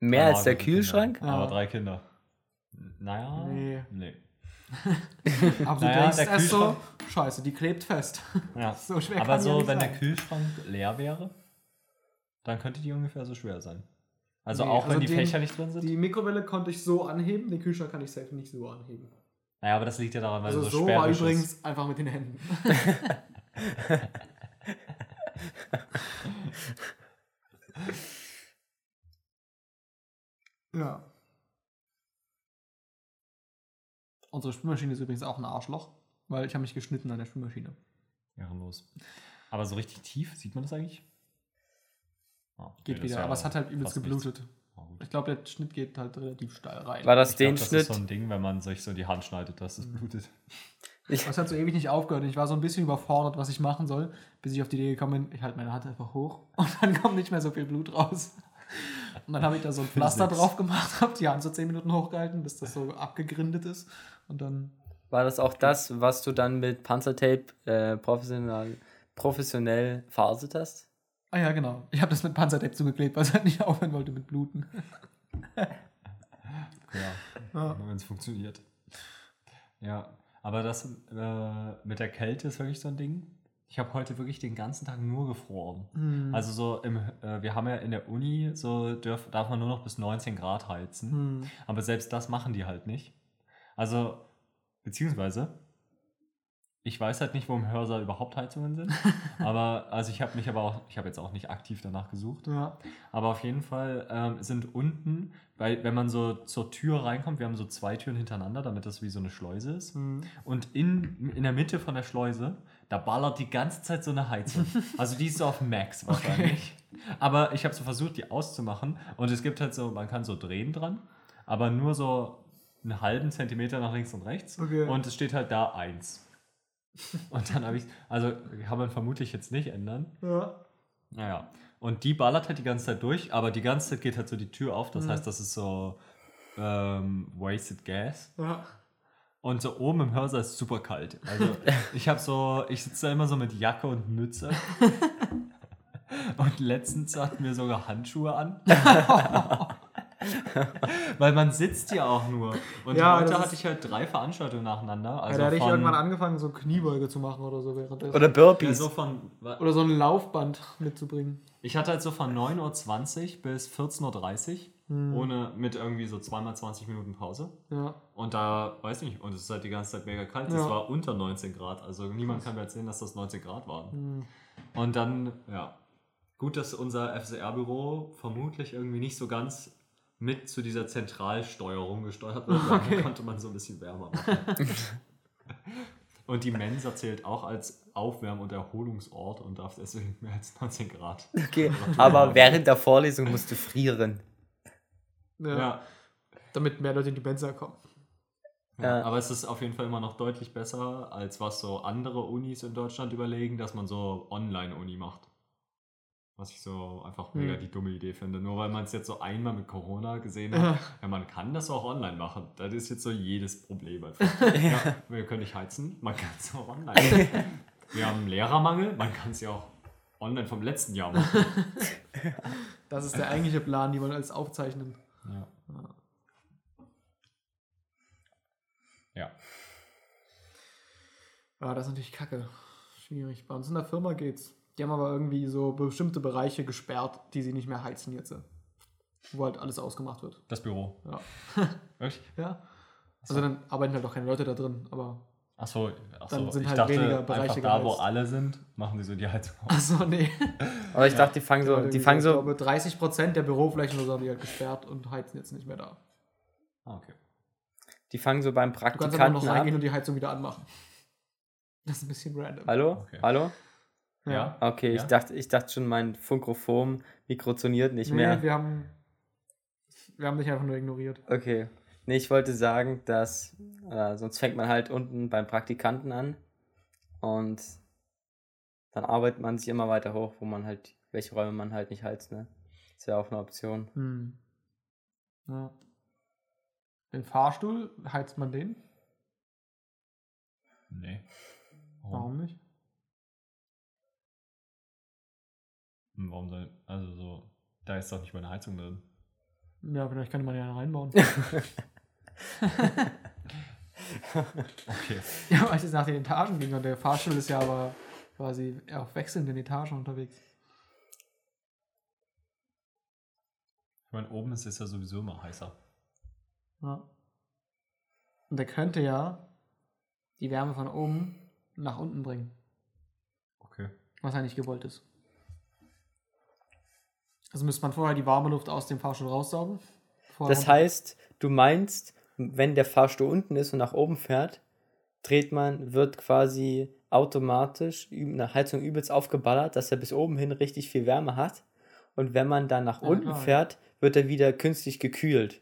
Mehr als der Kinder. Kühlschrank? Ja. Aber drei Kinder. Naja. Nee. Nee. Aber du Naja, denkst der erst so, scheiße, die klebt fest. Ja. So schwer Aber ja so, nicht wenn der sein. Kühlschrank leer wäre, dann könnte die ungefähr so schwer sein. Also Nee, auch also wenn die den- Fächer nicht drin sind? Die Mikrowelle konnte ich so anheben, den Kühlschrank kann ich safe nicht so anheben. naja, aber das liegt ja daran, weil Also er so, so schwer war ist. übrigens einfach mit den Händen. ja. Unsere Spülmaschine ist übrigens auch ein Arschloch, weil ich habe mich geschnitten an der Spülmaschine. Ehrenlos. Aber so richtig tief, sieht man das eigentlich? Okay, Geht das ist wieder, ja aber es hat halt übelst geblutet. gut. Ich glaube, der Schnitt geht halt relativ steil rein. War das Ich glaub, den das Schnitt? ist so ein Ding, wenn man sich so die Hand schneidet, dass es blutet. Das hat so ewig nicht aufgehört. und Ich war so ein bisschen überfordert, was ich machen soll, bis ich auf die Idee gekommen bin, ich halte meine Hand einfach hoch und dann kommt nicht mehr so viel Blut raus. Und dann habe ich da so ein Pflaster drauf gemacht, habe die Hand so 10 Minuten hochgehalten, bis das so abgegrindet ist. Und dann, War das auch das, was du dann mit Panzertape äh, professionell, professionell verarbeitet hast? ah ja, genau. Ich habe das mit Panzertape zugeklebt, weil es halt nicht aufhören wollte mit Bluten. Ja, Ja. wenn es funktioniert. Ja, aber das äh, mit der Kälte ist wirklich so ein Ding. Ich habe heute wirklich den ganzen Tag nur gefroren. Hm. Also so im, äh, wir haben ja in der Uni so dürf, darf man nur noch bis 19 Grad heizen. Hm. Aber selbst das machen die halt nicht. Also, beziehungsweise, ich weiß halt nicht, wo im Hörsaal überhaupt Heizungen sind. aber, also ich habe mich aber auch, ich habe jetzt auch nicht aktiv danach gesucht. Ja. Aber auf jeden Fall ähm, sind unten, weil wenn man so zur Tür reinkommt, wir haben so zwei Türen hintereinander, damit das wie so eine Schleuse ist. Und in, in der Mitte von der Schleuse, da ballert die ganze Zeit so eine Heizung. Also die ist so auf Max wahrscheinlich. Aber ich habe so versucht, die auszumachen. Und es gibt halt so, man kann so drehen dran, aber nur so einen halben Zentimeter nach links und rechts. Okay. Und es steht halt da eins. Und dann habe ich, also kann man vermutlich jetzt nicht ändern. Ja. Naja. Und die ballert halt die ganze Zeit durch, aber die ganze Zeit geht halt so die Tür auf. Das heißt, das ist so ähm, wasted gas. Ja. Und so oben im Hörsaal ist super kalt. Also ich habe so, ich sitze da immer so mit Jacke und Mütze. Und letztens hatten wir sogar Handschuhe an. Weil man sitzt ja auch nur. Und Ja, heute hatte ich halt drei Veranstaltungen nacheinander. ja Also da hatte ich irgendwann angefangen, so Kniebeuge zu machen oder so währenddessen. Oder ja, Burpees. so von, Oder so ein Laufband mitzubringen. Ich hatte halt so von 9.20 Uhr bis 14.30 Uhr, ohne mit irgendwie so zweimal 20 Minuten Pause. Ja. Und da, weiß ich nicht, und es ist halt die ganze Zeit mega kalt. Es Ja. war unter 19 Grad. Also niemand kann mir erzählen, dass das 19 Grad waren. Hm. Und dann, ja, gut, dass unser FCR-Büro vermutlich irgendwie nicht so ganz mit zu dieser Zentralsteuerung gesteuert wird. weil Da konnte man so ein bisschen wärmer machen. und die Mensa zählt auch als Aufwärm- und Erholungsort und darf deswegen mehr als 19 Grad. Okay, aber während der Vorlesung musst du frieren. Ja. Ja. Damit mehr Leute in die Mensa kommen. Ja, Ja. aber es ist auf jeden Fall immer noch deutlich besser, als was so andere Unis in Deutschland überlegen, dass man so Online-Uni macht. Was ich so einfach mega Hm. die dumme Idee finde. Nur weil man es jetzt so einmal mit Corona gesehen hat, ja, man kann das auch online machen. Das ist jetzt so jedes Problem einfach. ja, wir können nicht heizen, man kann es auch online. wir haben einen Lehrermangel, man kann es ja auch online vom letzten Jahr machen. Das ist der eigentliche Plan, die wollen alles aufzeichnen. Ja. ja. Ja, das ist natürlich kacke. Schwierig. Bei uns in der Firma geht's. Die haben aber irgendwie so bestimmte Bereiche gesperrt, die sie nicht mehr heizen jetzt. Wo halt alles ausgemacht wird. Das Büro. Ja. Wirklich? Ja. Also dann arbeiten halt auch keine Leute da drin, aber. Achso, ach Dann so. sind ich halt dachte, weniger Bereiche einfach da, wo alle sind, machen sie so die Heizung aus. Achso, nee. Aber ich dachte, die fangen so, die fangen ich so, glaube, 30% der Büroflächen oder so haben die halt gesperrt und heizen jetzt nicht mehr da. Ah, okay. die fangen so beim Du kannst aber noch Praktikanten ab. reingehen und die Heizung wieder anmachen. Das ist ein bisschen random. Hallo? Okay. Hallo? Ja. Okay, ich Ja? dachte, ich dachte schon, mein Funkrophom mikrozoniert nicht Nee, mehr. wir haben. Wir haben dich einfach nur ignoriert. Okay. Nee, ich wollte sagen, dass äh, sonst fängt man halt unten beim Praktikanten an und dann arbeitet man sich immer weiter hoch, wo man halt, welche Räume man halt nicht heizt, ne? Das wäre auch eine Option. Hm. Ja. Den Fahrstuhl, heizt man den? Nee. Warum nicht? Hm, Warum soll. Also so. Da ist doch nicht mal eine Heizung drin. Ja, vielleicht könnte man ja reinbauen. Okay. ja, weil es jetzt nach den Etagen ging und der Fahrstuhl ist ja aber quasi auf wechselnden Etagen unterwegs. Ich meine, oben ist es ja sowieso immer heißer. Ja. Und der könnte ja die Wärme von oben nach unten bringen, Okay. was ja nicht gewollt ist. Also müsste man vorher die warme Luft aus dem Fahrstuhl raussaugen. Das heißt, du meinst, wenn der Fahrstuhl unten ist und nach oben fährt, dreht man, wird quasi automatisch eine Heizung übelst aufgeballert, dass er bis oben hin richtig viel Wärme hat. Und wenn man dann nach unten ja. fährt, wird er wieder künstlich gekühlt.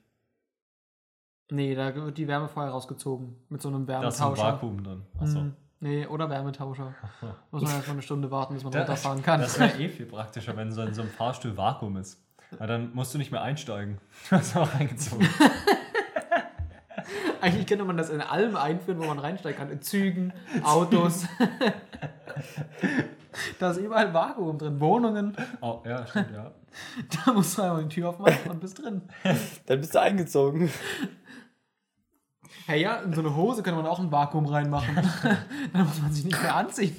Nee, da wird die Wärme vorher rausgezogen. Mit so einem Da ist ein Wärmetauscher. Vakuum drin. Achso. Hm, nee, oder Wärmetauscher. Muss man erst mal eine Stunde warten, bis man Da- runterfahren kann. Das wäre eh viel praktischer, wenn so in so einem Fahrstuhl Vakuum ist. Weil dann musst du nicht mehr einsteigen. Du hast auch reingezogen. Eigentlich könnte man das in allem einführen, wo man reinsteigen kann. In Zügen, Autos. da ist überall Vakuum drin. Wohnungen. Oh, ja, stimmt, ja. Da musst du einfach die Tür aufmachen und bist drin. Dann bist du eingezogen. Hey ja, in so eine Hose könnte man auch ein Vakuum reinmachen. Dann muss man sich nicht mehr anziehen.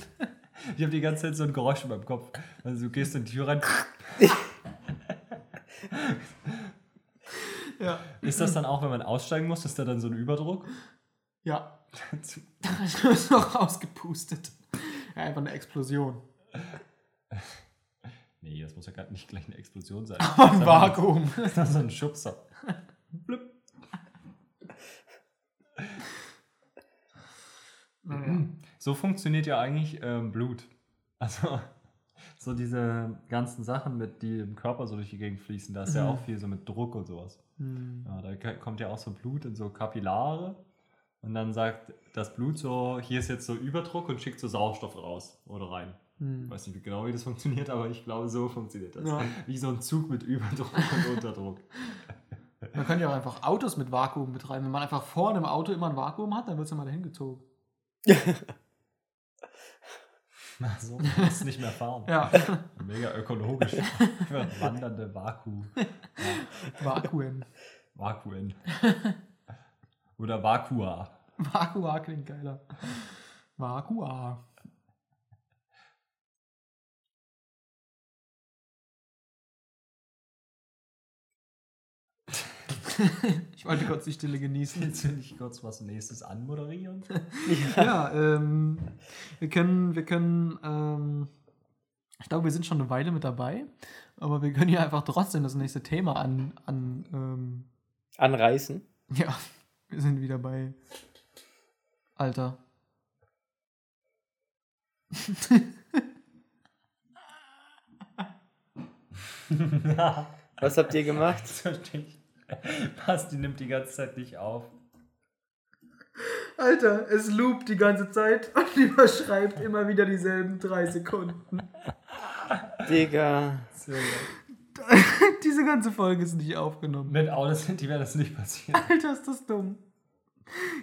Ich habe die ganze Zeit so ein Geräusch in meinem Kopf. Also du gehst in die Tür rein. Ja. Ist das dann auch, wenn man aussteigen muss, ist da dann so ein Überdruck? Ja. Da ist noch rausgepustet. Ja, einfach eine Explosion. Nee, das muss ja gar nicht gleich eine Explosion sein. Aber ein Vakuum. Das ist so ein Schubser. Naja. So funktioniert ja eigentlich ähm, Blut. Also so diese ganzen Sachen, mit die im Körper so durch die Gegend fließen, da ist ja Mhm. auch viel so mit Druck und sowas. Hm. Ja, da kommt ja auch so Blut in so Kapillare und dann sagt das Blut so, hier ist jetzt so Überdruck und schickt so Sauerstoff raus oder rein. Hm. Ich weiß nicht genau, wie das funktioniert, aber ich glaube, so funktioniert das. Ja. Wie so ein Zug mit Überdruck und Unterdruck. Man könnte ja auch einfach Autos mit Vakuum betreiben. Wenn man einfach vorne im Auto immer ein Vakuum hat, dann wird es immer dahin gezogen. Na, so kannst du nicht mehr fahren. Ja, Mega ökologisch. Wandernde Vaku. Vakuum. Vakuen. Oder Vakua. Vakua klingt geiler. Vakua. ich wollte kurz die Stille genießen. Willst du nicht kurz was nächstes anmoderieren? Ja, ähm, wir können, wir können, ähm, ich glaube, wir sind schon eine Weile mit dabei, aber wir können ja einfach trotzdem das nächste Thema an, an ähm, Anreißen. ja, wir sind wieder bei Alter. Was habt ihr gemacht? Das verstehe ich. Basti nimmt die ganze Zeit nicht auf. Alter, es loopt die ganze Zeit und überschreibt immer wieder dieselben drei Sekunden. Digga. Diese ganze Folge ist nicht aufgenommen. Mit Audacity wäre das nicht passiert. Alter, ist das dumm.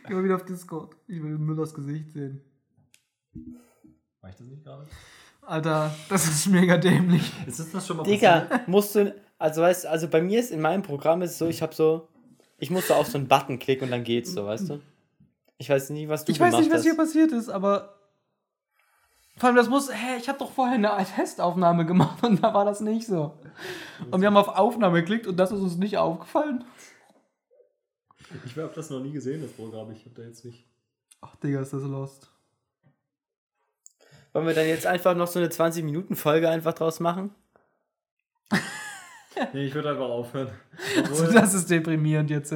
Geh mal wieder auf Discord. Ich will Müllers Gesicht sehen. War ich das nicht gerade? Alter, das ist mega dämlich. Ist das, schon mal Digga, musst du. Also weißt also bei mir ist in meinem Programm ist es so, ich habe so. Ich muss so auf so einen Button klicken und dann geht's so, weißt du? Ich weiß nie, was du Ich weiß gemacht nicht, was hast. hier passiert ist, aber. Vor allem, das muss. Hä, ich habe doch vorher eine Testaufnahme gemacht und da war das nicht so. Und wir haben auf Aufnahme geklickt und das ist uns nicht aufgefallen. Ich habe das noch nie gesehen, das Programm. Ich habe da jetzt nicht. Ach, Digga, ist das lost. Wollen wir dann jetzt einfach noch so eine 20-Minuten-Folge einfach draus machen? Nee, ich würde einfach aufhören. Also, das ist deprimierend jetzt.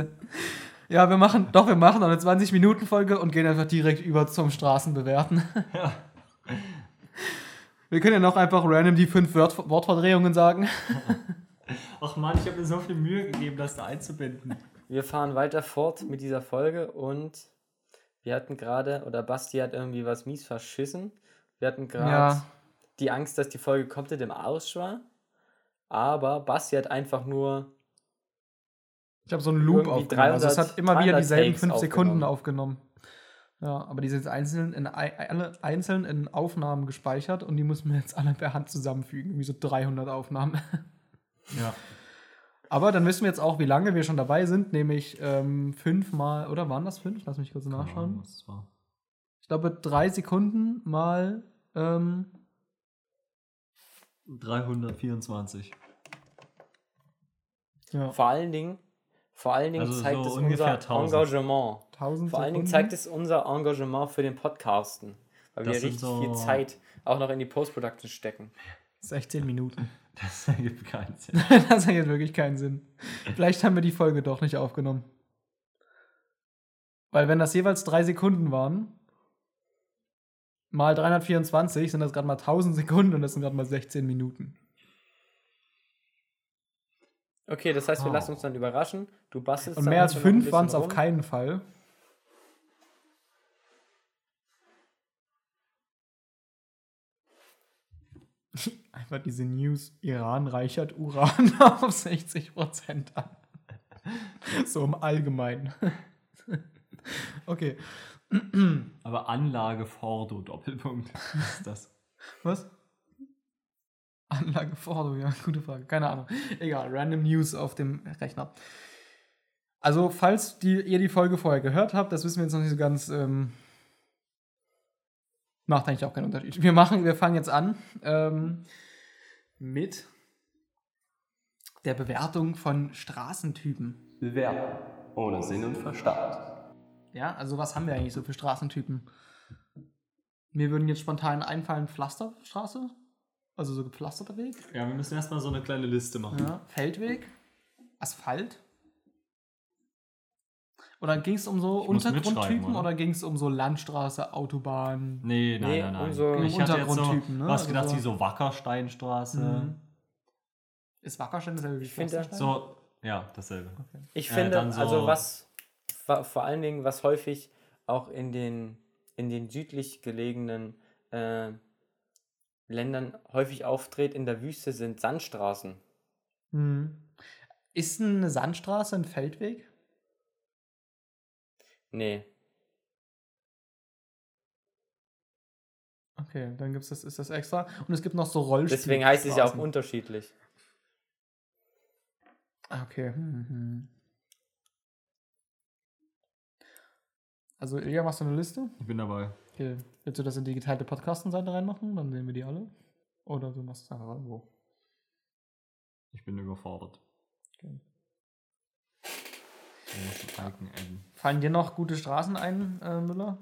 Ja, wir machen, doch, wir machen noch eine 20-Minuten-Folge und gehen einfach direkt über zum Straßenbewerten. Ja. Wir können ja noch einfach random die fünf Wort Wortverdrehungen sagen. Ach man, ich habe mir so viel Mühe gegeben, das da einzubinden. Wir fahren weiter fort mit dieser Folge und wir hatten gerade, oder Basti hat irgendwie was mies verschissen. Wir hatten gerade Ja. die Angst, dass die Folge komplett im Arsch war. Aber Basti hat einfach nur. Ich habe so einen Loop aufgenommen. Also es 300 hat immer wieder 300 dieselben Takes fünf Sekunden aufgenommen. aufgenommen. Ja, aber die sind jetzt einzeln in, alle einzeln in Aufnahmen gespeichert und die müssen wir jetzt alle per Hand zusammenfügen. Wie so 300 Aufnahmen. Ja. Aber dann wissen wir jetzt auch, wie lange wir schon dabei sind, nämlich ähm, fünfmal, oder waren das fünf? Lass mich kurz nachschauen. Was das war. Ich glaube, drei Sekunden mal. Ähm, 324. ja, Vor allen Dingen, vor allen Dingen Also zeigt so es ungefähr unser 1000. Engagement. 1000 Vor allen Dingen zeigt es unser Engagement für den Podcasten. Weil Das wir richtig so- viel Zeit auch noch in die Post-Production stecken. 16 Minuten. Das ergibt keinen Sinn. das ergibt wirklich keinen Sinn. Vielleicht haben wir die Folge doch nicht aufgenommen. Weil wenn das jeweils drei Sekunden waren, mal 324 sind das gerade mal 1000 Sekunden und das sind gerade mal 16 Minuten. Okay, das heißt, wir Oh. lassen uns dann überraschen. Du bastelst Und mehr als fünf waren es auf keinen Fall. Einfach diese News, Iran reichert Uran auf 60% an. So im Allgemeinen. Okay. Aber Anlage Fordo, Doppelpunkt. Was ist das? Was? Anlage Fordo, ja, gute Frage. Keine Ahnung. Egal, random News auf dem Rechner. Also, falls die, ihr die Folge vorher gehört habt, das wissen wir jetzt noch nicht so ganz. Ähm, macht eigentlich auch keinen Unterschied. Wir machen, wir fangen jetzt an ähm, mit der Bewertung von Straßentypen. Bewerten ohne Sinn und Verstand. Ja, also was haben wir eigentlich so für Straßentypen? Mir würden jetzt spontan einfallen Pflasterstraße, also so gepflasterter Weg. Ja, wir müssen erstmal so eine kleine Liste machen. Ja, Feldweg, Asphalt. Oder ging es um so Untergrundtypen oder? oder, ging es um so Landstraße, Autobahn? Nee, nein, Nee, nein, nein. so ich hatte jetzt so ne? was Also gedacht, so- wie so Wackersteinstraße. Mhm. Ist Wackerstein dasselbe wie Ich finde, Pflasterstein? So, ja, dasselbe. Ich Äh, finde, so- also was wa- vor allen Dingen, was häufig auch in den, in den südlich gelegenen äh, Ländern häufig auftritt in der Wüste, sind Sandstraßen. Mhm. Ist eine Sandstraße ein Feldweg? Nee. Okay, dann gibt's das, ist das extra. Und es gibt noch so Rollspiel. Deswegen heißt es ja auch unterschiedlich. Ah, Okay. Mhm. Also, Ilja, machst du eine Liste? Ich bin dabei. Okay. Willst du das in die geteilte Podcastenseite reinmachen? Dann sehen wir die alle. Oder du machst es einfach irgendwo. Ich bin überfordert. Okay. Fallen dir noch gute Straßen ein, äh, Müller?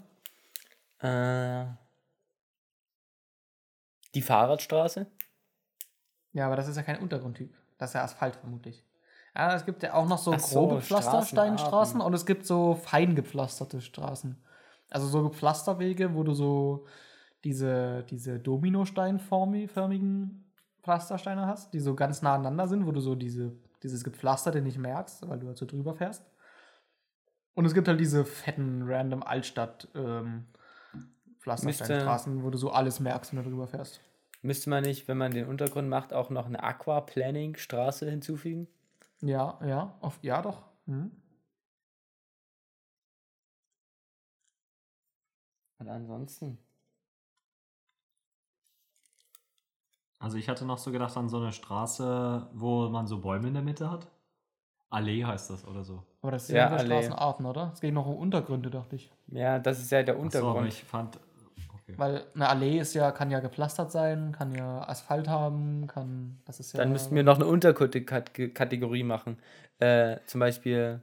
Äh, die Fahrradstraße? Ja, aber das ist ja kein Untergrundtyp. Das ist ja Asphalt vermutlich. Ja, es gibt ja auch noch so Ach so, grobe Pflastersteinstraßen Straßenarten. und es gibt so fein gepflasterte Straßen. Also so Pflasterwege, wo du so diese, diese Dominosteinförmigen Pflastersteine hast, die so ganz nah aneinander sind, wo du so diese, dieses Gepflasterte nicht merkst, weil du halt so drüber fährst. Und es gibt halt diese fetten, random Altstadt ähm, Pflastersteinstraßen, wo du so alles merkst, wenn du drüber fährst. Müsste man nicht, wenn man den Untergrund macht, auch noch eine Aquaplaning-Straße hinzufügen? Ja, ja, auf, ja doch. Mhm. Und ansonsten? Also ich hatte noch so gedacht an so eine Straße, wo man so Bäume in der Mitte hat. Allee heißt das oder so. Aber das sind Ja, ja. Straßenarten, oder? Es geht noch um Untergründe, dachte ich. Ja, das ist ja der Ach so, Untergrund. aber ich fand. Okay. Weil eine Allee ist ja, kann ja gepflastert sein, kann ja Asphalt haben, kann. Das ist ja. Dann müssten wir noch eine Unterkategorie machen. Äh, zum Beispiel,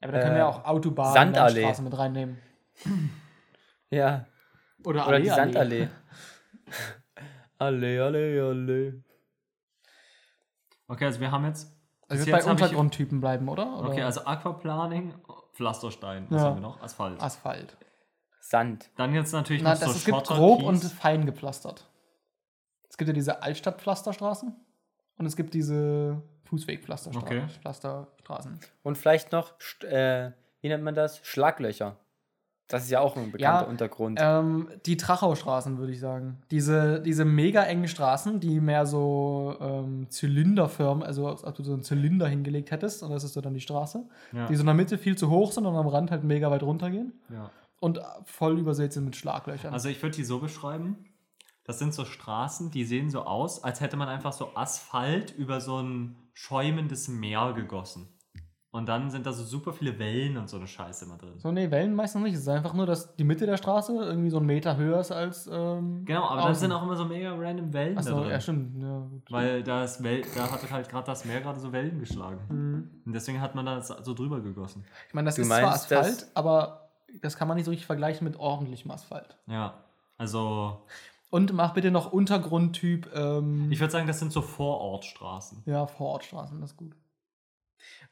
Ja, aber da können wir äh, auch Autobahn, Sandallee. Landstraße mit reinnehmen. ja, Oder, oder die Allee, Sandallee. Allee, Allee, Allee. okay, also wir haben jetzt. Also bei jetzt ich- Untergrundtypen bleiben, oder? oder? Okay, also Aquaplaning, Pflasterstein. Was Ja. haben wir noch? Asphalt. Asphalt. Sand. Dann jetzt natürlich Na, noch das, so es gibt Schotter, grob Kies. und fein gepflastert. Es gibt ja diese Altstadt-Pflasterstraßen und es gibt diese Fußweg-Pflasterstraßen. Okay. Pflasterstraßen. Und vielleicht noch, äh, wie nennt man das? Schlaglöcher. Das ist ja auch ein bekannter Ja, Untergrund. Ähm, die Trachau-Straßen, würde ich sagen. Diese, diese mega engen Straßen, die mehr so ähm, Zylinderfirmen, also als ob du so einen Zylinder hingelegt hättest und das ist so dann die Straße, Ja. die so in der Mitte viel zu hoch sind und am Rand halt mega weit runtergehen ja. Und voll übersät sind mit Schlaglöchern. Also ich würde die so beschreiben. Das sind so Straßen, die sehen so aus, als hätte man einfach so Asphalt über so ein schäumendes Meer gegossen. Und dann sind da so super viele Wellen und so eine Scheiße immer drin. so, nee, Wellen meistens nicht. Es ist einfach nur, dass die Mitte der Straße irgendwie so einen Meter höher ist als. Ähm, Genau, aber da sind auch immer so mega random Wellen da Achso, drin. ja, stimmt. Ja, gut. Weil da, ist Wel da hat halt gerade das Meer gerade so Wellen geschlagen. Mhm. Und deswegen hat man da so drüber gegossen. Ich meine, das Du ist zwar Asphalt, aber das kann man nicht so richtig vergleichen mit ordentlichem Asphalt. Ja, also Und mach bitte noch Untergrundtyp. Ähm, ich würde sagen, das sind so Vorortstraßen. Ja, Vorortstraßen, das ist gut.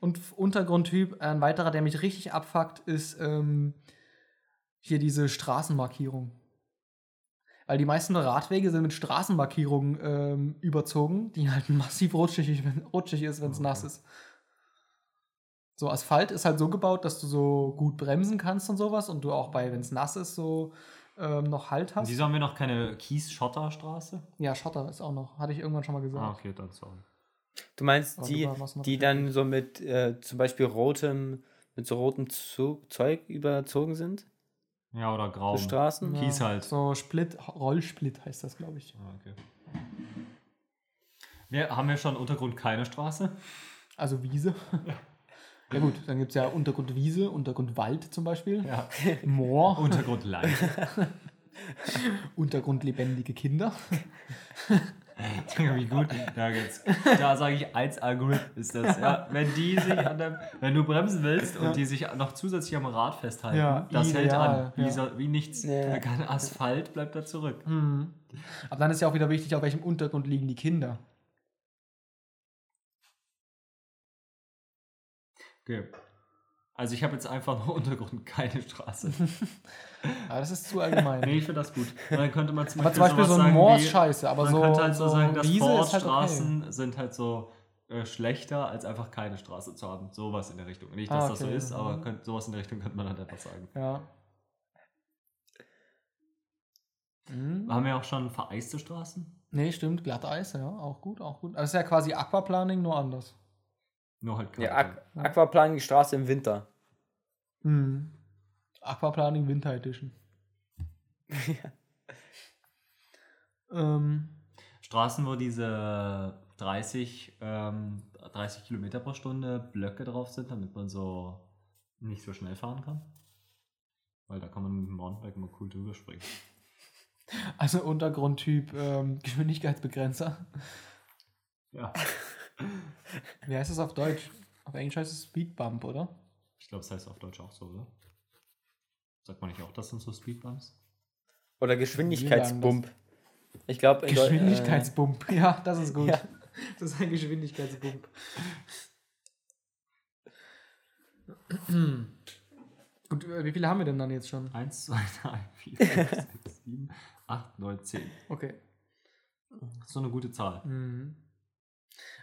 Und Untergrundtyp, ein weiterer, der mich richtig abfuckt, ist ähm, hier diese Straßenmarkierung. Weil die meisten Radwege sind mit Straßenmarkierungen ähm, überzogen, die halt massiv rutschig, rutschig ist, wenn es Okay. nass ist. So, Asphalt ist halt so gebaut, dass du so gut bremsen kannst und sowas und du auch bei, wenn es nass ist, so ähm, noch Halt hast. wieso haben wir noch keine Kies-Schotter-Straße? Ja, Schotter ist auch noch. Hatte ich irgendwann schon mal gesagt. Ah, okay, dann sorry. Du meinst Aber die, die dann so mit äh, zum Beispiel rotem, mit so rotem Zu Zeug überzogen sind? Ja, oder grau. So Straßen? Ja, Kies halt. So Split, Rollsplit heißt das, glaube ich. Ah, okay. Wir, haben wir schon Untergrund keine Straße? Also Wiese. ja gut, dann gibt es ja Untergrund Wiese, Untergrund Wald zum Beispiel. Ja. Moor, Untergrund Leid. Untergrund lebendige Kinder. Wie gut. Ja, jetzt, da sage ich, 1 Algorithmus ist das. Ja, wenn die sich an dem, wenn du bremsen willst und Ja. die sich noch zusätzlich am Rad festhalten, Ja, das hält an. Wie, so, wie nichts. Da kann Asphalt bleibt da zurück. Hm. Aber dann ist ja auch wieder wichtig, auf welchem Untergrund liegen die Kinder. Okay. Also ich habe jetzt einfach nur Untergrund, keine Straße. Aber das ist zu allgemein. Nee, ich finde das gut. Dann könnte man zum aber zum Beispiel so ein sagen Moor ist scheiße, aber man so, könnte halt so, so sagen, dass ist halt okay. Sind halt so äh, schlechter, als einfach keine Straße zu haben. Sowas in der Richtung. Nicht, dass Ah, das so okay. ist, aber Mhm. könnt, sowas in der Richtung könnte man halt einfach sagen. Ja. Mhm. Haben wir auch schon vereiste Straßen? Nee, stimmt, Glatteis, ja, auch gut, auch gut. Also ist ja quasi Aquaplaning, nur anders. Nur halt Ja, keine. Aqu Aquaplaning Straße im Winter. Mhm. Aquaplaning Winter Edition. ähm, Straßen, wo diese 30, ähm, 30 Kilometer pro Stunde Blöcke drauf sind, damit man so nicht so schnell fahren kann. Weil da kann man mit dem Mountainbike immer cool drüber springen. also Untergrundtyp ähm, Geschwindigkeitsbegrenzer. Ja. Wie heißt das auf Deutsch? Auf Englisch heißt es Speedbump, oder? Ich glaube, das heißt auf Deutsch auch so, oder? Sagt man nicht auch, das sind so Speedbumps? Oder Geschwindigkeitsbump. Ich glaube, Geschwindigkeitsbump. ja, das ist gut. Ja. Das ist ein Geschwindigkeitsbump. Gut, äh, wie viele haben wir denn dann jetzt schon? 1, 2, 3, 4, 5, 6, 7, 8, 9, 10. Okay. Das ist so eine gute Zahl. Mhm.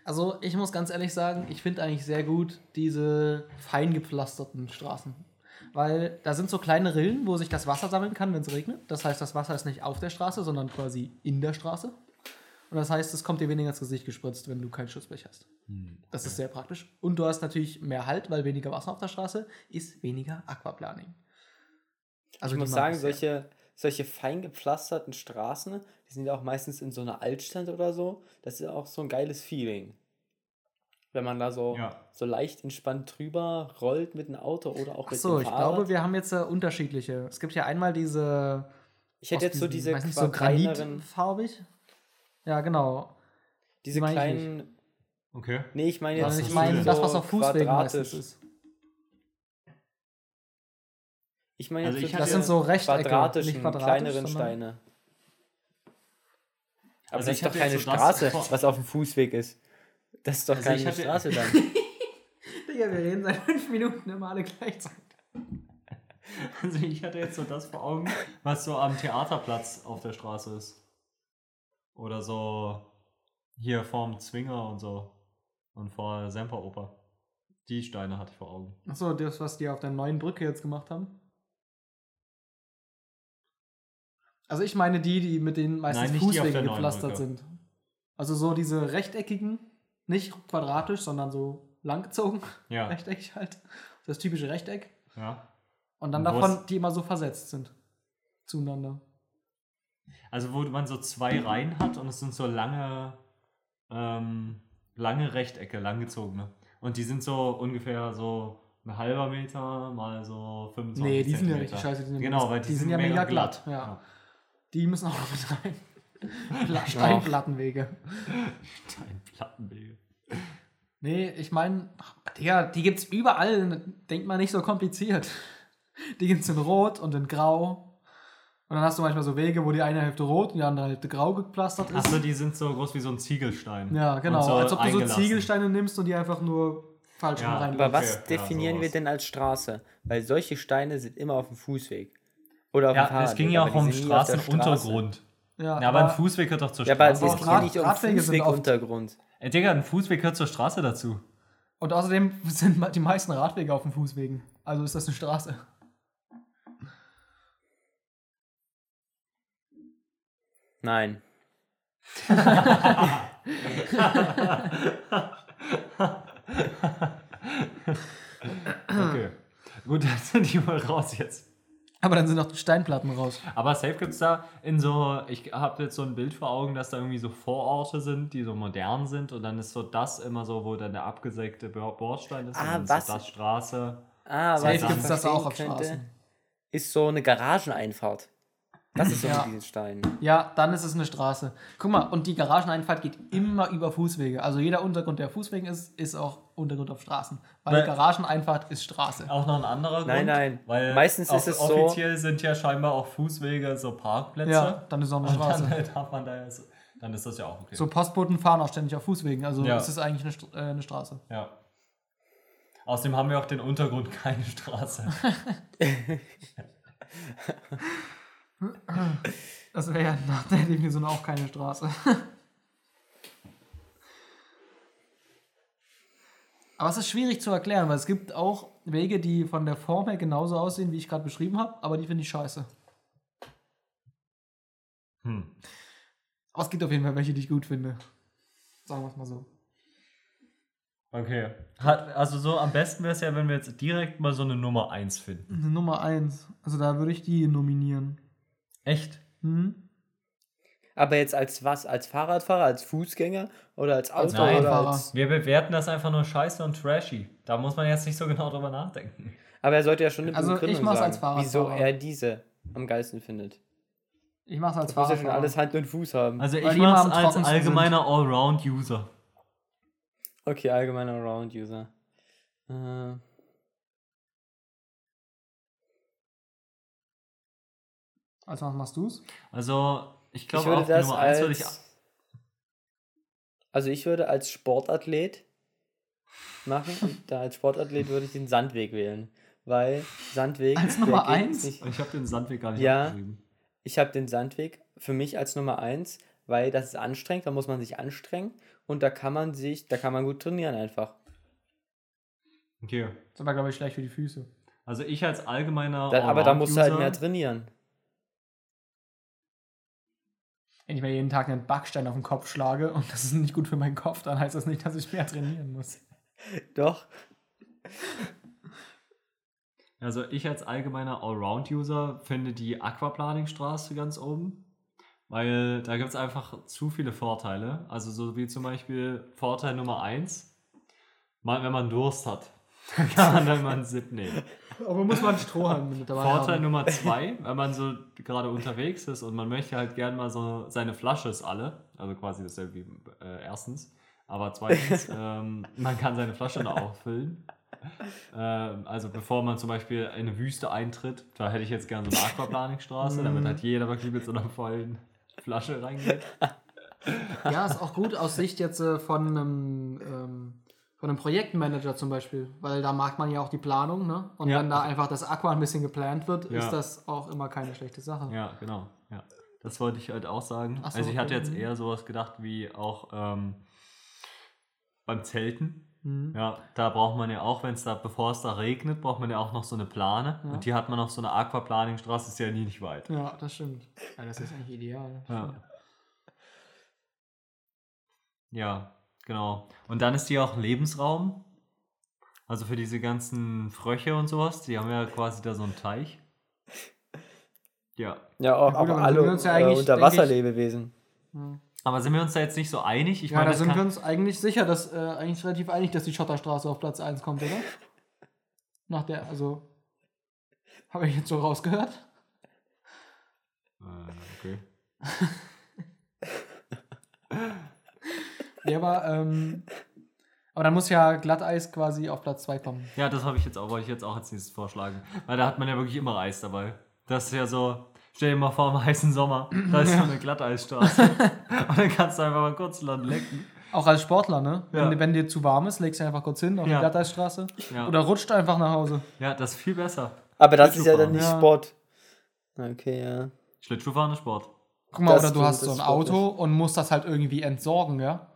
Also, ich muss ganz ehrlich sagen, ich finde eigentlich sehr gut diese fein gepflasterten Straßen. Weil da sind so kleine Rillen, wo sich das Wasser sammeln kann, wenn es regnet. Das heißt, das Wasser ist nicht auf der Straße, sondern quasi in der Straße. Und das heißt, es kommt dir weniger ins Gesicht gespritzt, wenn du keinen Schutzblech hast. Hm. Das ist sehr praktisch. Und du hast natürlich mehr Halt, weil weniger Wasser auf der Straße ist weniger Aquaplaning. Also ich muss sagen, solche, solche fein gepflasterten Straßen, die sind ja auch meistens in so einer Altstadt oder so. Das ist auch so ein geiles Feeling. Wenn man da so, Ja. so leicht entspannt drüber rollt mit einem Auto oder auch mit Achso, dem ich Fahrrad. glaube, wir haben jetzt äh, unterschiedliche. Es gibt ja einmal diese. ich hätte jetzt so diesen, diese weiß nicht, so granitfarbig. Ja, genau. diese ich kleinen, Okay. nee, ich meine jetzt Also ich meine, so das, was auf Fußwegen meistens ist. Ich meine Also ich Das sind so Rechtecke, quadratischen, kleineren Steine. Aber Also das ich ist doch keine so das Straße, vor- was auf dem Fußweg ist. Das ist doch Also keine hatte- Straße dann. Digga, wir reden seit fünf Minuten immer alle gleichzeitig. Also ich hatte jetzt so das vor Augen, was so am Theaterplatz auf der Straße ist. Oder so hier vorm Zwinger und so. Und vor Semperoper. Die Steine hatte ich vor Augen. Achso, das, was die auf der neuen Brücke jetzt gemacht haben. Also ich meine die, die mit den meistens Nein, Fußwegen gepflastert sind. Also so diese rechteckigen, nicht quadratisch, sondern so langgezogen, Ja. rechteckig halt. Das typische Rechteck. ja. Und dann Und davon, die immer so versetzt sind. Zueinander. Also wo man so zwei Reihen hat und es sind so lange, ähm, lange Rechtecke, langgezogene. Und die sind so ungefähr so ein halber Meter mal so 25 Nee, die sind ja Zentimeter. richtig scheiße. Die sind, Genau, weil die, die sind sind ja mega glatt. Ja. Ja. Die müssen auch noch mit rein. Pla- Steinplattenwege. Steinplattenwege. Nee, ich meine, Digga, die gibt's überall. Denkt mal nicht so kompliziert. Die gibt's in Rot und in Grau. Und dann hast du manchmal so Wege, wo die eine Hälfte rot und die andere Hälfte grau gepflastert ist. Achso, die sind so groß wie so ein Ziegelstein. ja, genau. So Als ob du so. Ziegelsteine nimmst und die einfach nur falsch Ja, rein. Aber Okay, was ja, definieren wir sowas. denn als Straße? Weil solche Steine sind immer auf dem Fußweg. Oder Ja, Fahrradweg. es ging ja auch um Straßenuntergrund. Ja, Ja, aber ein Fußweg gehört doch zur Ja, aber Straße. es ja nicht um Radwege Fußweguntergrund. Ey, Digga, ein Fußweg gehört zur Straße dazu. Und außerdem sind die meisten Radwege auf dem Fußwegen. Also ist das eine Straße. Nein. Okay. Gut, dann sind die mal raus jetzt. Aber dann sind auch die Steinplatten raus. Aber safe gibt es da in so, ich habe jetzt so ein Bild vor Augen, dass da irgendwie so Vororte sind, die so modern sind und dann ist so das immer so, wo dann der abgesägte Bo- Bordstein ist. und Ah, dann ist was? So das Straße. Ah, Safe was ich gibt es das auch auf könnte, Straßen. ist so eine Garageneinfahrt. Das ist so Ja. diesen Steinen. Ja, dann ist es eine Straße. Guck mal, und die Garageneinfahrt geht immer über Fußwege. Also jeder Untergrund, der Fußwegen ist, ist auch Untergrund auf Straßen. Weil Weil- Garageneinfahrt ist Straße. Auch noch ein anderer Grund. Nein, nein. Weil Meistens ist es so- Offiziell sind ja scheinbar auch Fußwege so Parkplätze. Ja, dann ist es auch eine Und Straße. dann darf man da ja so, dann ist das ja auch okay. So Postboten fahren auch ständig auf Fußwegen. Also Ja. ist es eigentlich eine, St- äh, eine Straße. Ja. Außerdem haben wir auch den Untergrund keine Straße. Das wäre ja nach der Definition auch keine Straße. Aber es ist schwierig zu erklären, weil es gibt auch Wege, die von der Form her genauso aussehen, wie ich gerade beschrieben habe, aber die finde ich scheiße. Hm. Aber es gibt auf jeden Fall welche, die ich gut finde. Sagen wir es mal so. Okay. Hat, also so am besten wäre es ja, wenn wir jetzt direkt mal so eine Nummer 1 finden. Eine Nummer 1. Also da würde ich die nominieren. Echt? Hm? Aber jetzt als was? Als Fahrradfahrer, als Fußgänger oder als Als Auto oder Fahrradfahrer. als. Wir bewerten das einfach nur scheiße und trashy. Da muss man jetzt nicht so genau drüber nachdenken. Aber er sollte ja schon eine Also, Begründung ich mach's sagen, als Fahrradfahrer. wieso er diese am geilsten findet. Ich mache es als Das muss ja schon Fahrradfahrer. alles Hand und Fuß haben. Also ich mach's als allgemeiner Allround-User. Okay, allgemeiner Around-User. Äh, Als was machst du's? Also ich ich glaube würde auf die das Nummer 1 als. würde ich... also ich würde als Sportathlet machen und da als Sportathlet würde ich den Sandweg wählen. Weil Sandweg. Als Nummer geht eins? nicht- Ich habe den Sandweg gar nicht Ja. Ich habe den Sandweg für mich als Nummer eins, weil das ist anstrengend, da muss man sich anstrengen und da kann man sich, da kann man gut trainieren einfach. Okay. Das ist aber, glaube ich, schlecht für die Füße. Also ich als allgemeiner Da, aber da musst du halt mehr trainieren. Wenn ich mir jeden Tag einen Backstein auf den Kopf schlage und das ist nicht gut für meinen Kopf, dann heißt das nicht, dass ich mehr trainieren muss. Doch. Also ich als allgemeiner Allround-User finde die Aquaplaning-Straße ganz oben. Weil da gibt es einfach zu viele Vorteile. Also so wie zum Beispiel Vorteil Nummer 1, mal, wenn man Durst hat, dann kann man dann mal einen Sip nehmen. Aber muss man Strohhalm mit dabei Vorteil haben. Nummer 2, wenn man so gerade unterwegs ist und man möchte halt gern mal so, seine Flasche ist alle, also quasi dasselbe wie äh, erstens, aber zweitens, ähm, man kann seine Flasche noch auffüllen. Ähm, also bevor man zum Beispiel in eine Wüste eintritt, da hätte ich jetzt gerne so eine Aquaplaning-Straße, damit halt jeder wirklich mit so einer vollen Flasche reingeht. Ja, ist auch gut aus Sicht jetzt äh, von einem, ähm, von einem Projektmanager zum Beispiel, weil da mag man ja auch die Planung, ne? Und Ja. wenn da einfach das Aqua ein bisschen geplant wird, Ja. ist das auch immer keine schlechte Sache. Ja, genau. Ja. Das wollte ich halt auch sagen. So, also ich hatte okay, jetzt mhm. eher sowas gedacht wie auch ähm, beim Zelten. Mhm. Ja, da braucht man ja auch, wenn es da, bevor es da regnet, braucht man ja auch noch so eine Plane. Ja. Und die hat man auf so einer Aquaplaning-Straße, ist ja nie nicht weit. Ja, das stimmt. Das ist eigentlich ideal. Ja. ja, genau. Und dann ist die auch ein Lebensraum. Also für diese ganzen Fröche und sowas, die haben ja quasi da so einen Teich. Ja. Ja, auch, Ja, gut, auch aber alle ja äh, Unterwasserlebewesen. Aber sind wir uns da jetzt nicht so einig? Ich Ja, meine, da sind wir uns eigentlich sicher, dass äh, eigentlich relativ einig, dass die Schotterstraße auf Platz 1 kommt, oder? Nach der, also. Habe ich jetzt so rausgehört? Äh, okay. Ja, aber, ähm, aber dann muss ja Glatteis quasi auf Platz 2 kommen. Ja, das habe ich jetzt auch, wollte ich jetzt auch als nächstes vorschlagen. Weil da hat man ja wirklich immer Eis dabei. Das ist ja so, stell dir mal vor, im heißen Sommer, da ist so eine Glatteisstraße. Und dann kannst du einfach mal kurz dran lecken. Auch als Sportler, ne? Ja. Wenn, wenn dir zu warm ist, legst du einfach kurz hin auf Ja. die Glatteisstraße. Ja. Oder rutscht einfach nach Hause. ja, das ist viel besser. Aber das ist ja dann nicht Ja. Sport. Okay, ja. Schlittschuhfahren ist Sport. Guck mal, Das oder du hast so ein. Auto und musst das halt irgendwie entsorgen, ja?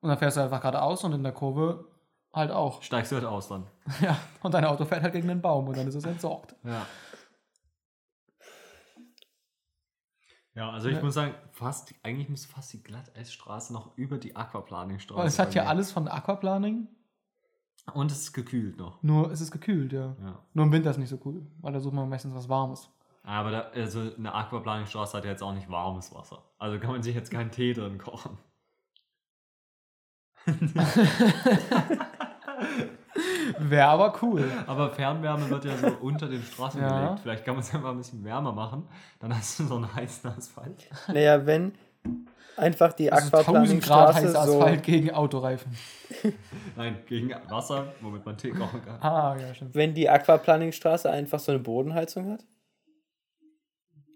Und dann fährst du einfach geradeaus und in der Kurve halt auch. Steigst du halt aus dann. Ja, und dein Auto fährt halt gegen den Baum und dann ist es entsorgt. Ja. Ja, also ich Ja. muss sagen, fast, eigentlich müsste fast die Glatteisstraße noch über die Aquaplaning-Straße. Weil es hat ja alles von Aquaplaning, Und es ist gekühlt noch. nur es ist gekühlt, ja. Ja. Nur im Winter ist nicht so cool, weil da sucht man meistens was Warmes. Aber da, also eine Aquaplaning-Straße hat ja jetzt auch nicht warmes Wasser. Also kann man sich jetzt keinen Tee drin kochen. Wäre aber cool. Aber Fernwärme wird ja so unter den Straßen Ja. gelegt. Vielleicht kann man es einfach ein bisschen wärmer machen. Dann hast du so einen heißen Asphalt. Naja, wenn einfach die Also 1000 Grad heißer Aquaplaning-Straße so... Asphalt gegen Autoreifen. Nein, gegen Wasser, womit man Tee kochen kann. Ah, ja, stimmt. Wenn die Aquaplaning-Straße einfach so eine Bodenheizung hat?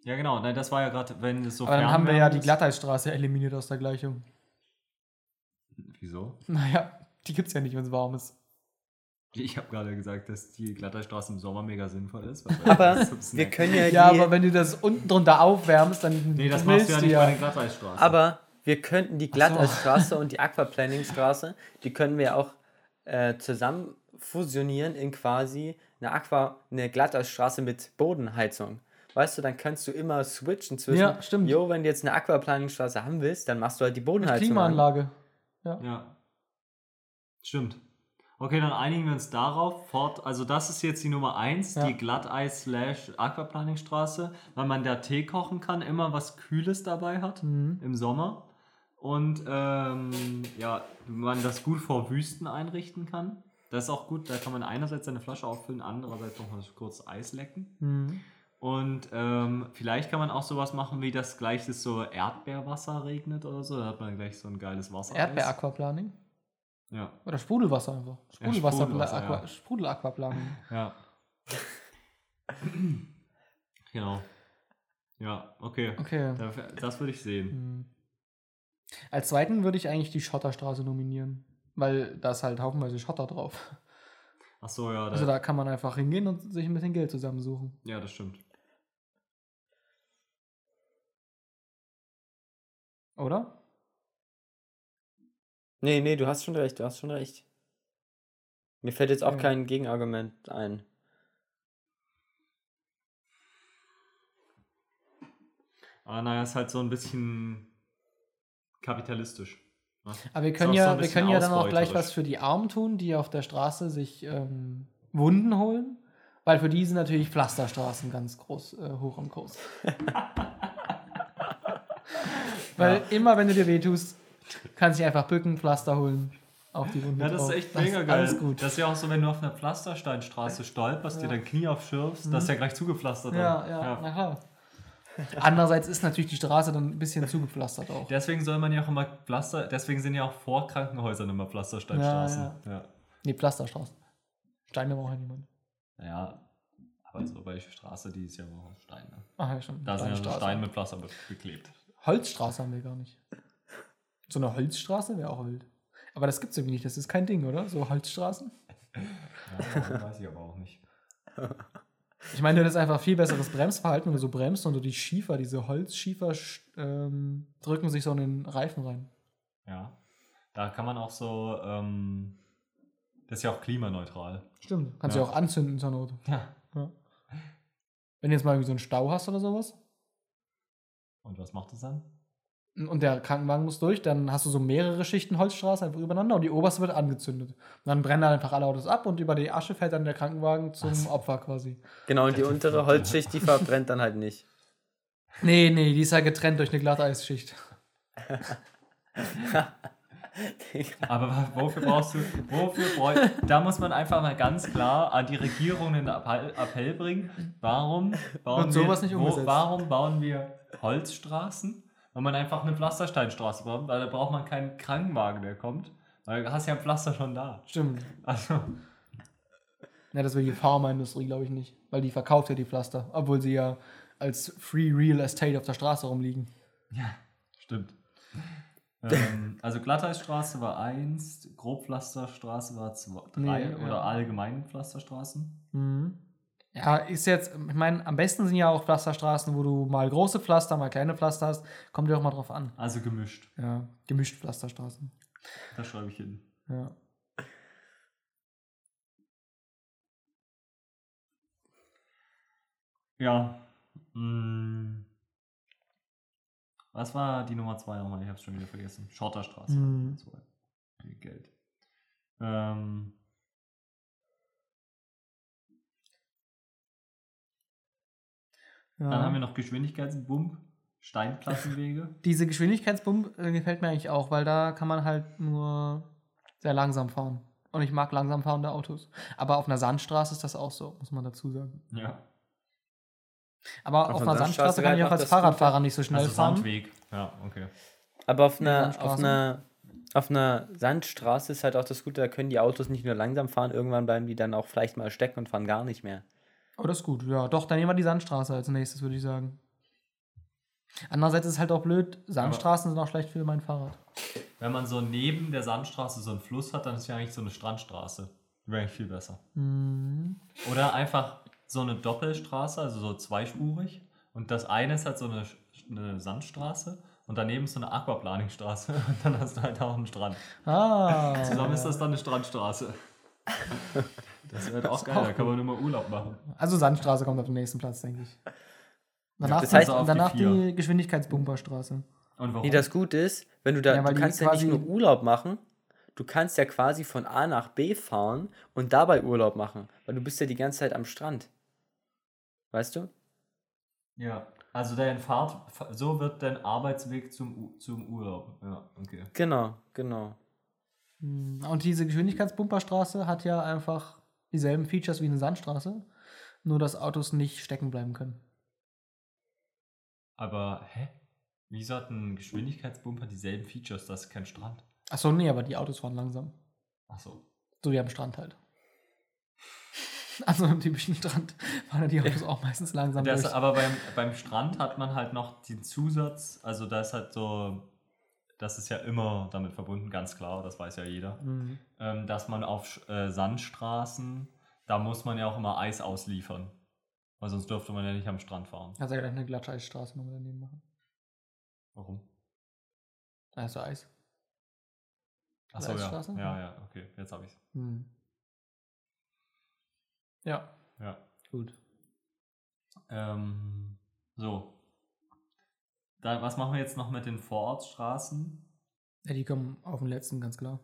Ja, genau. Nein, das war ja gerade, wenn es so Aber dann haben wir ja die. Glatteisstraße eliminiert aus der Gleichung. Wieso? Naja, die gibt's ja nicht, wenn es warm ist. Ich habe gerade gesagt, dass die Glatterstraße im Sommer mega sinnvoll ist. Aber zum wir können ja, Ja, aber wenn du das unten drunter aufwärmst, dann Nee, das machst du ja nicht bei den Glatteisstraßen. Aber wir könnten die so. Glatteisstraße und die Aquaplaning-Straße, die können wir auch äh, zusammen fusionieren in quasi eine Aqua, eine Glatteisstraße mit Bodenheizung. Weißt du, dann kannst du immer switchen zwischen, Ja, stimmt. jo, wenn du jetzt eine Aquaplaning-Straße haben willst, dann machst du halt die Bodenheizung. an. Klimaanlage. Ja. Stimmt. Okay, dann einigen wir uns darauf. Fort, also das ist jetzt die Nummer 1, Ja. die Glatteis-Aquaplaning-Straße, weil man da Tee kochen kann, immer was Kühles dabei hat Mhm. im Sommer. Und ähm, ja, man das gut vor Wüsten einrichten kann. Das ist auch gut, da kann man einerseits seine Flasche auffüllen, andererseits noch mal kurz Eis lecken. Mhm. Und ähm, vielleicht kann man auch sowas machen, wie das gleich das so Erdbeerwasser regnet oder so. Da hat man gleich so ein geiles Wasser. Erdbeer-Aquaplaning? Ja. Oder Sprudelwasser einfach. Sprudelwasser, Aqua, ja. Sprudel-Aquaplaning. Ja. genau. Ja, okay. Okay. Da- Das würde ich sehen. Mhm. Als zweiten würde ich eigentlich die Schotterstraße nominieren. Weil da ist halt haufenweise Schotter drauf. Ach so, ja. Also da kann man einfach hingehen und sich ein bisschen Geld zusammensuchen. ja, das stimmt. Oder? Nee, nee, du hast schon recht, du hast schon recht. Mir fällt jetzt auch Ja. kein Gegenargument ein. Aber naja, ist halt so ein bisschen kapitalistisch. ne? Aber wir können so ja, ein wir können ja dann auch gleich was für die Armen tun, die auf der Straße sich ähm, Wunden holen. Weil für die sind natürlich Pflasterstraßen ganz groß äh, hoch im Kurs. Weil immer, wenn du dir wehtust, kannst du dich einfach bücken, Pflaster holen, auf die Wunde Ja, das ist echt mega geil. Alles gut. Das ist ja auch so, wenn du auf einer Pflastersteinstraße stolperst, dir dein Knie aufschürfst, das ist ja gleich zugepflastert. Mhm. ja, ja, na klar. Andererseits ist natürlich die Straße dann ein bisschen zugepflastert auch. Deswegen soll man ja auch immer Pflaster, deswegen sind ja auch vor Krankenhäusern immer Pflastersteinstraßen. Ja, Ja, Nee, Pflasterstraßen. Steine braucht ja niemand. ja. aber so bei Straße, die ist ja auch aus Stein. Ne? Ach ja, schon. Da sind ja. Steine mit Pflaster be- beklebt. Holzstraße haben wir gar nicht. So eine Holzstraße wäre auch wild. Aber das gibt's irgendwie nicht. Das ist kein Ding, oder? So Holzstraßen. Ja, weiß ich aber auch nicht. Ich meine, du hättest einfach viel besseres Bremsverhalten, wenn du so bremst und du die Schiefer, diese Holzschiefer sch- ähm, drücken sich so in den Reifen rein. Ja. Da kann man auch so, ähm, das ist ja auch klimaneutral. Stimmt. Kannst Ja. du ja auch anzünden zur Not. Ja. Ja. Wenn du jetzt mal irgendwie so einen Stau hast oder sowas Und was macht das dann? und der Krankenwagen muss durch, dann hast du so mehrere Schichten Holzstraße einfach übereinander und die oberste wird angezündet. Und dann brennen dann einfach alle Autos ab und über die Asche fällt dann der Krankenwagen zum Opfer quasi. Genau, und die untere Holzschicht, die verbrennt dann halt nicht. Nee, nee, die ist ja getrennt durch eine Glatteisschicht. Aber wofür brauchst du, wofür brauch, da muss man einfach mal ganz klar an die Regierung einen Appell, Appell bringen. Warum bauen, wir, nicht wo, warum bauen wir Holzstraßen? Weil man einfach eine Pflastersteinstraße braucht, weil da braucht man keinen Krankenwagen, der kommt. Weil du hast ja ein Pflaster schon da. Stimmt. Also, Ja, das will die Pharmaindustrie, glaube ich, nicht. Weil die verkauft ja die Pflaster, obwohl sie ja als Free Real Estate auf der Straße rumliegen. ja, stimmt. ähm, also Glatteisstraße war 1, Grobpflasterstraße war 2, 3 Nee, ja. oder allgemeine Pflasterstraßen. Mhm. Ja, ist jetzt, ich meine, am besten sind ja auch Pflasterstraßen, wo du mal große Pflaster, mal kleine Pflaster hast. Kommt ja auch mal drauf an. Also gemischt. Ja, gemischt Pflasterstraßen. Das schreibe ich hin. Ja. Ja. Mm. Was war die Nummer 2 nochmal? Ich habe es schon wieder vergessen. Schotterstraße. Mhm. Geld. Ähm, ja. Dann haben wir noch Geschwindigkeitsbump, Steinplattenwege. Diese Geschwindigkeitsbump äh, gefällt mir eigentlich auch, weil da kann man halt nur sehr langsam fahren. und ich mag langsam fahrende Autos. Aber auf einer Sandstraße ist das auch so, muss man dazu sagen. Ja. Aber Auf auf, einer Sandstraße Sandstraße kann ich auch als Fahrradfahrer nicht so schnell Also fahren. Sandweg. Ja, okay. Aber auf Ja, einer, auf einer, auf einer Sandstraße ist halt auch das Gute, da können die Autos nicht nur langsam fahren, irgendwann bleiben die dann auch vielleicht mal stecken und fahren gar nicht mehr. Oh, das ist gut. Ja, doch, dann nehmen wir die Sandstraße als nächstes, würde ich sagen. Andererseits ist es halt auch blöd, Sandstraßen sind auch schlecht für mein Fahrrad. Wenn man so neben der Sandstraße so einen Fluss hat, dann ist ja eigentlich so eine Strandstraße. Wäre eigentlich viel besser. Mhm. Oder einfach so eine Doppelstraße, also so zweispurig. Und das eine ist halt so eine, eine Sandstraße und daneben ist so eine Aquaplaning-Straße. Und dann hast du halt auch einen Strand. Ah. Zusammen ist das dann eine Strandstraße. Das wäre halt auch geil, da kann man immer Urlaub machen. Also Sandstraße kommt auf den nächsten Platz, denke ich. Danach, das die, heißt, die danach vier. die, Geschwindigkeitsbumperstraße. Und warum? Nee, das Gute ist, wenn du da, Ja, du die kannst ja nicht nur Urlaub machen, du kannst ja quasi von A nach B fahren und dabei Urlaub machen, weil du bist ja die ganze Zeit am Strand. Weißt du? ja, also dein Fahrt, so wird dein Arbeitsweg zum, zum Urlaub. Ja, okay. Genau, genau. Hm, Und diese Geschwindigkeitsbumperstraße hat ja einfach dieselben Features wie eine Sandstraße, nur dass Autos nicht stecken bleiben können. Aber, hä? Wieso hat ein Geschwindigkeitsbumper dieselben Features? Das ist kein Strand. Achso, nee, aber die Autos fahren langsam. Achso. So wie am Strand halt. Also am typischen Strand fahren ja die Autos auch meistens langsam Das, durch. aber beim, beim Strand hat man halt noch den Zusatz, also da ist halt so, das ist ja immer damit verbunden, ganz klar, das weiß ja jeder, Mhm. ähm, dass man auf äh, Sandstraßen, da muss man ja auch immer Eis ausliefern. Weil sonst dürfte man ja nicht am Strand fahren. Also gleich eine Glatscheisstraße noch daneben machen. Warum? Also Eis. Achso, ja. Eisstraße? Ja, ja, okay, jetzt habe ich's. Hm. Ja, Ja. gut. Ähm, so. Da, was machen wir jetzt noch mit den Vorortstraßen? Ja, die kommen auf den letzten, ganz klar.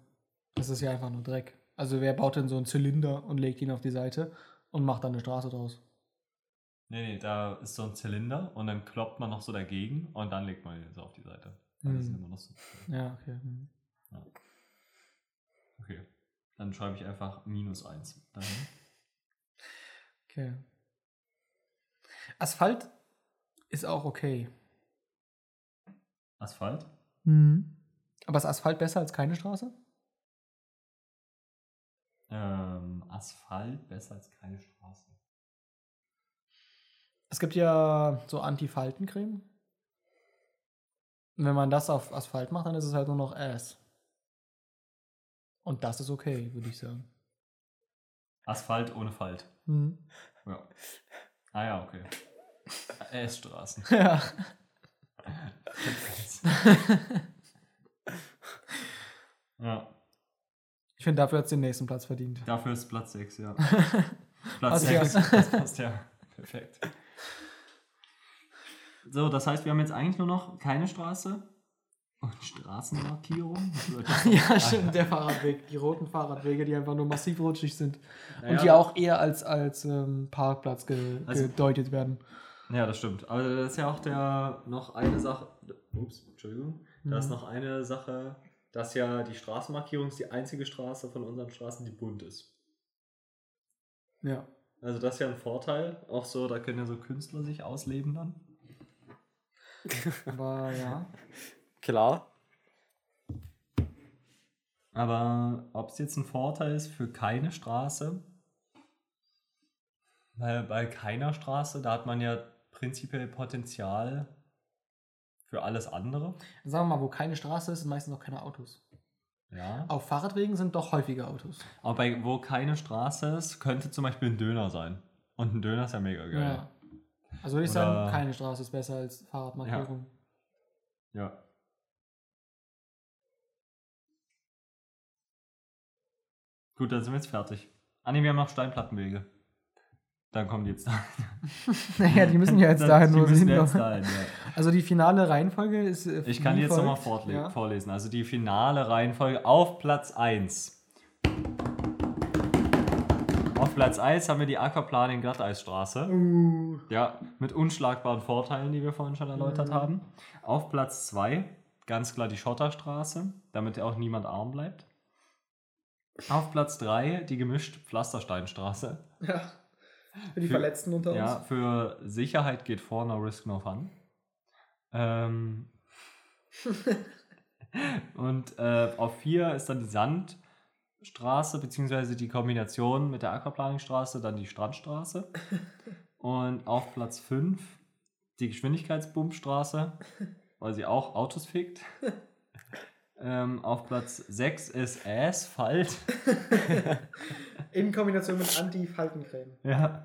Das ist ja einfach nur Dreck. Also wer baut denn so einen Zylinder und legt ihn auf die Seite und macht dann eine Straße draus? Nee, nee, da ist so ein Zylinder und dann kloppt man noch so dagegen und dann legt man ihn so auf die Seite. Weil die sind Hm. immer noch so. Ja, okay. Hm. Okay. Dann schreibe ich einfach minus eins dahin. Okay. Asphalt ist auch okay. Asphalt? Aber ist Asphalt besser als keine Straße? Ähm, Asphalt besser als keine Straße. Es gibt ja so Anti-Faltencreme. Und wenn man das auf Asphalt macht, dann ist es halt nur noch Ass. Und das ist okay, würde ich sagen. Asphalt ohne Falt. Hm. Ja. Ah ja, okay. S-Straßen. Ja. ja. Ich finde, dafür hat es den nächsten Platz verdient. Dafür ist Platz 6, ja. Platz Passt 6. ja. Das passt ja. Perfekt. So, das heißt, wir haben jetzt eigentlich nur noch keine Straße und Straßenmarkierung. ja, stimmt, der Fahrradweg. Die roten Fahrradwege, die einfach nur massiv rutschig sind. Naja, und die auch eher als, als ähm, Parkplatz ge Also- gedeutet werden. Ja, das stimmt. Aber das ist ja auch der noch eine Sache. Ups, Entschuldigung. Da ist Mhm. noch eine Sache, dass ja die Straßenmarkierung ist die einzige Straße von unseren Straßen, die bunt ist. Ja. Also das ist ja ein Vorteil. Auch so, da können ja so Künstler sich ausleben dann. Aber ja. Klar. Aber ob es jetzt ein Vorteil ist für keine Straße, weil bei keiner Straße, da hat man ja prinzipiell Potenzial für alles andere. Sagen wir mal, wo keine Straße ist, sind meistens auch keine Autos. Ja. Auf Fahrradwegen sind doch häufiger Autos. Aber bei, wo keine Straße ist, könnte zum Beispiel ein Döner sein. Und ein Döner ist ja mega geil. Ja. Also würde ich Oder- sagen, keine Straße ist besser als Fahrradmarkierung. Ja. Gut, dann sind wir jetzt fertig. Ah ne, wir haben noch Steinplattenwege. Dann kommen die jetzt da. Naja, die müssen ja jetzt dahin, die wo sie hinkommen. dahin, ja. Also die finale Reihenfolge ist. äh, Ich kann wie jetzt nochmal Ja. vorlesen. Also die finale Reihenfolge auf Platz 1. Auf Platz 1 haben wir die Aquaplaning Glatteisstraße. Uh, Ja, mit unschlagbaren Vorteilen, die wir vorhin schon erläutert Mhm. haben. Auf Platz 2 ganz klar die Schotterstraße, damit auch niemand arm bleibt. Auf Platz 3 die gemischte Pflastersteinstraße. Ja. Für die Für- Verletzten unter uns. Ja, für Sicherheit geht vor, no risk, no fun. Ähm, und äh, auf 4 ist dann die Sandstraße, beziehungsweise die Kombination mit der Aquaplaningstraße, dann die Strandstraße. Und auf Platz 5 die Geschwindigkeitsbummstraße, weil sie auch Autos fickt. ähm, auf Platz 6 ist Asphalt. In Kombination mit Anti-Faltencreme. Ja.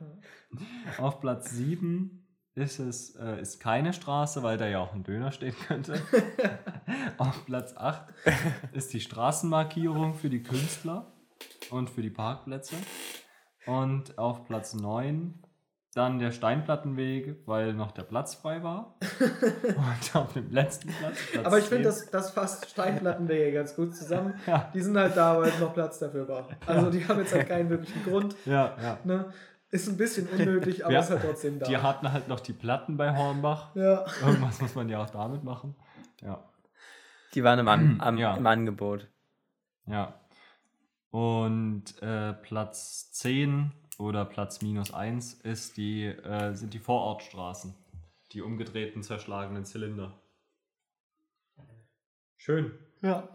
Auf Platz 7 ist es äh, ist keine Straße, weil da ja auch ein Döner stehen könnte. Auf Platz 8 ist die Straßenmarkierung für die Künstler und für die Parkplätze. Und auf Platz 9 dann der Steinplattenweg, weil noch der Platz frei war. Und auf dem letzten Platz. Platz Aber ich finde, 10. das, das fasst Steinplattenwege ganz gut zusammen. Ja. Die sind halt da, weil noch Platz dafür war. Also die haben jetzt halt keinen wirklichen Grund. Ja, ja. Ne? Ist ein bisschen unnötig, aber Ja. ist halt trotzdem da. Die hatten halt noch die Platten bei Hornbach. ja. Irgendwas muss man ja auch damit machen. Ja. Die waren im, An am, Ja. im Angebot. Ja. Und äh, Platz 10 oder Platz minus 1 ist die, äh, sind die Vorortstraßen. Die umgedrehten, zerschlagenen Zylinder. Schön. ja.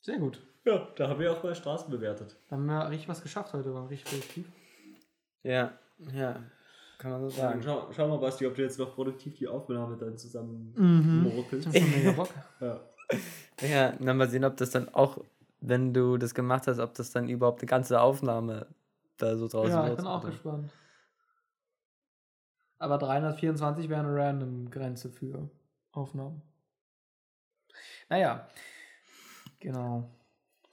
Sehr gut. Ja, da haben wir auch mal Straßen bewertet. Dann haben wir richtig was geschafft heute, war richtig produktiv. Ja, ja. Kann man so sagen. Schau, schau mal, Basti, ob du jetzt noch produktiv die Aufnahme dann zusammen Mhm. morkelst. Ich hab schon mega Bock. Ja. Ja, dann mal sehen, ob das dann auch, wenn du das gemacht hast, ob das dann überhaupt eine ganze Aufnahme da so draus Ja, ich bin auch oder? gespannt. Aber 324 wäre eine Random-Grenze für Aufnahmen. Naja, genau.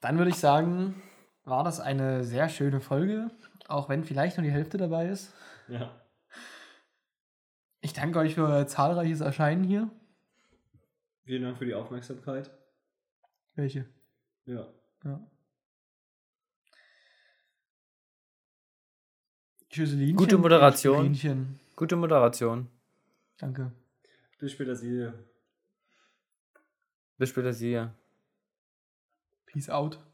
Dann würde ich sagen, war das eine sehr schöne Folge, auch wenn vielleicht nur die Hälfte dabei ist. ja. Ich danke euch für euer zahlreiches Erscheinen hier. Vielen Dank für die Aufmerksamkeit. Welche? Ja. Ja. Tschüsselinchen. Gute Moderation. Tschüsselinchen. Gute Moderation. Danke. Bis später, Sie. Bis später, Sie. Peace out.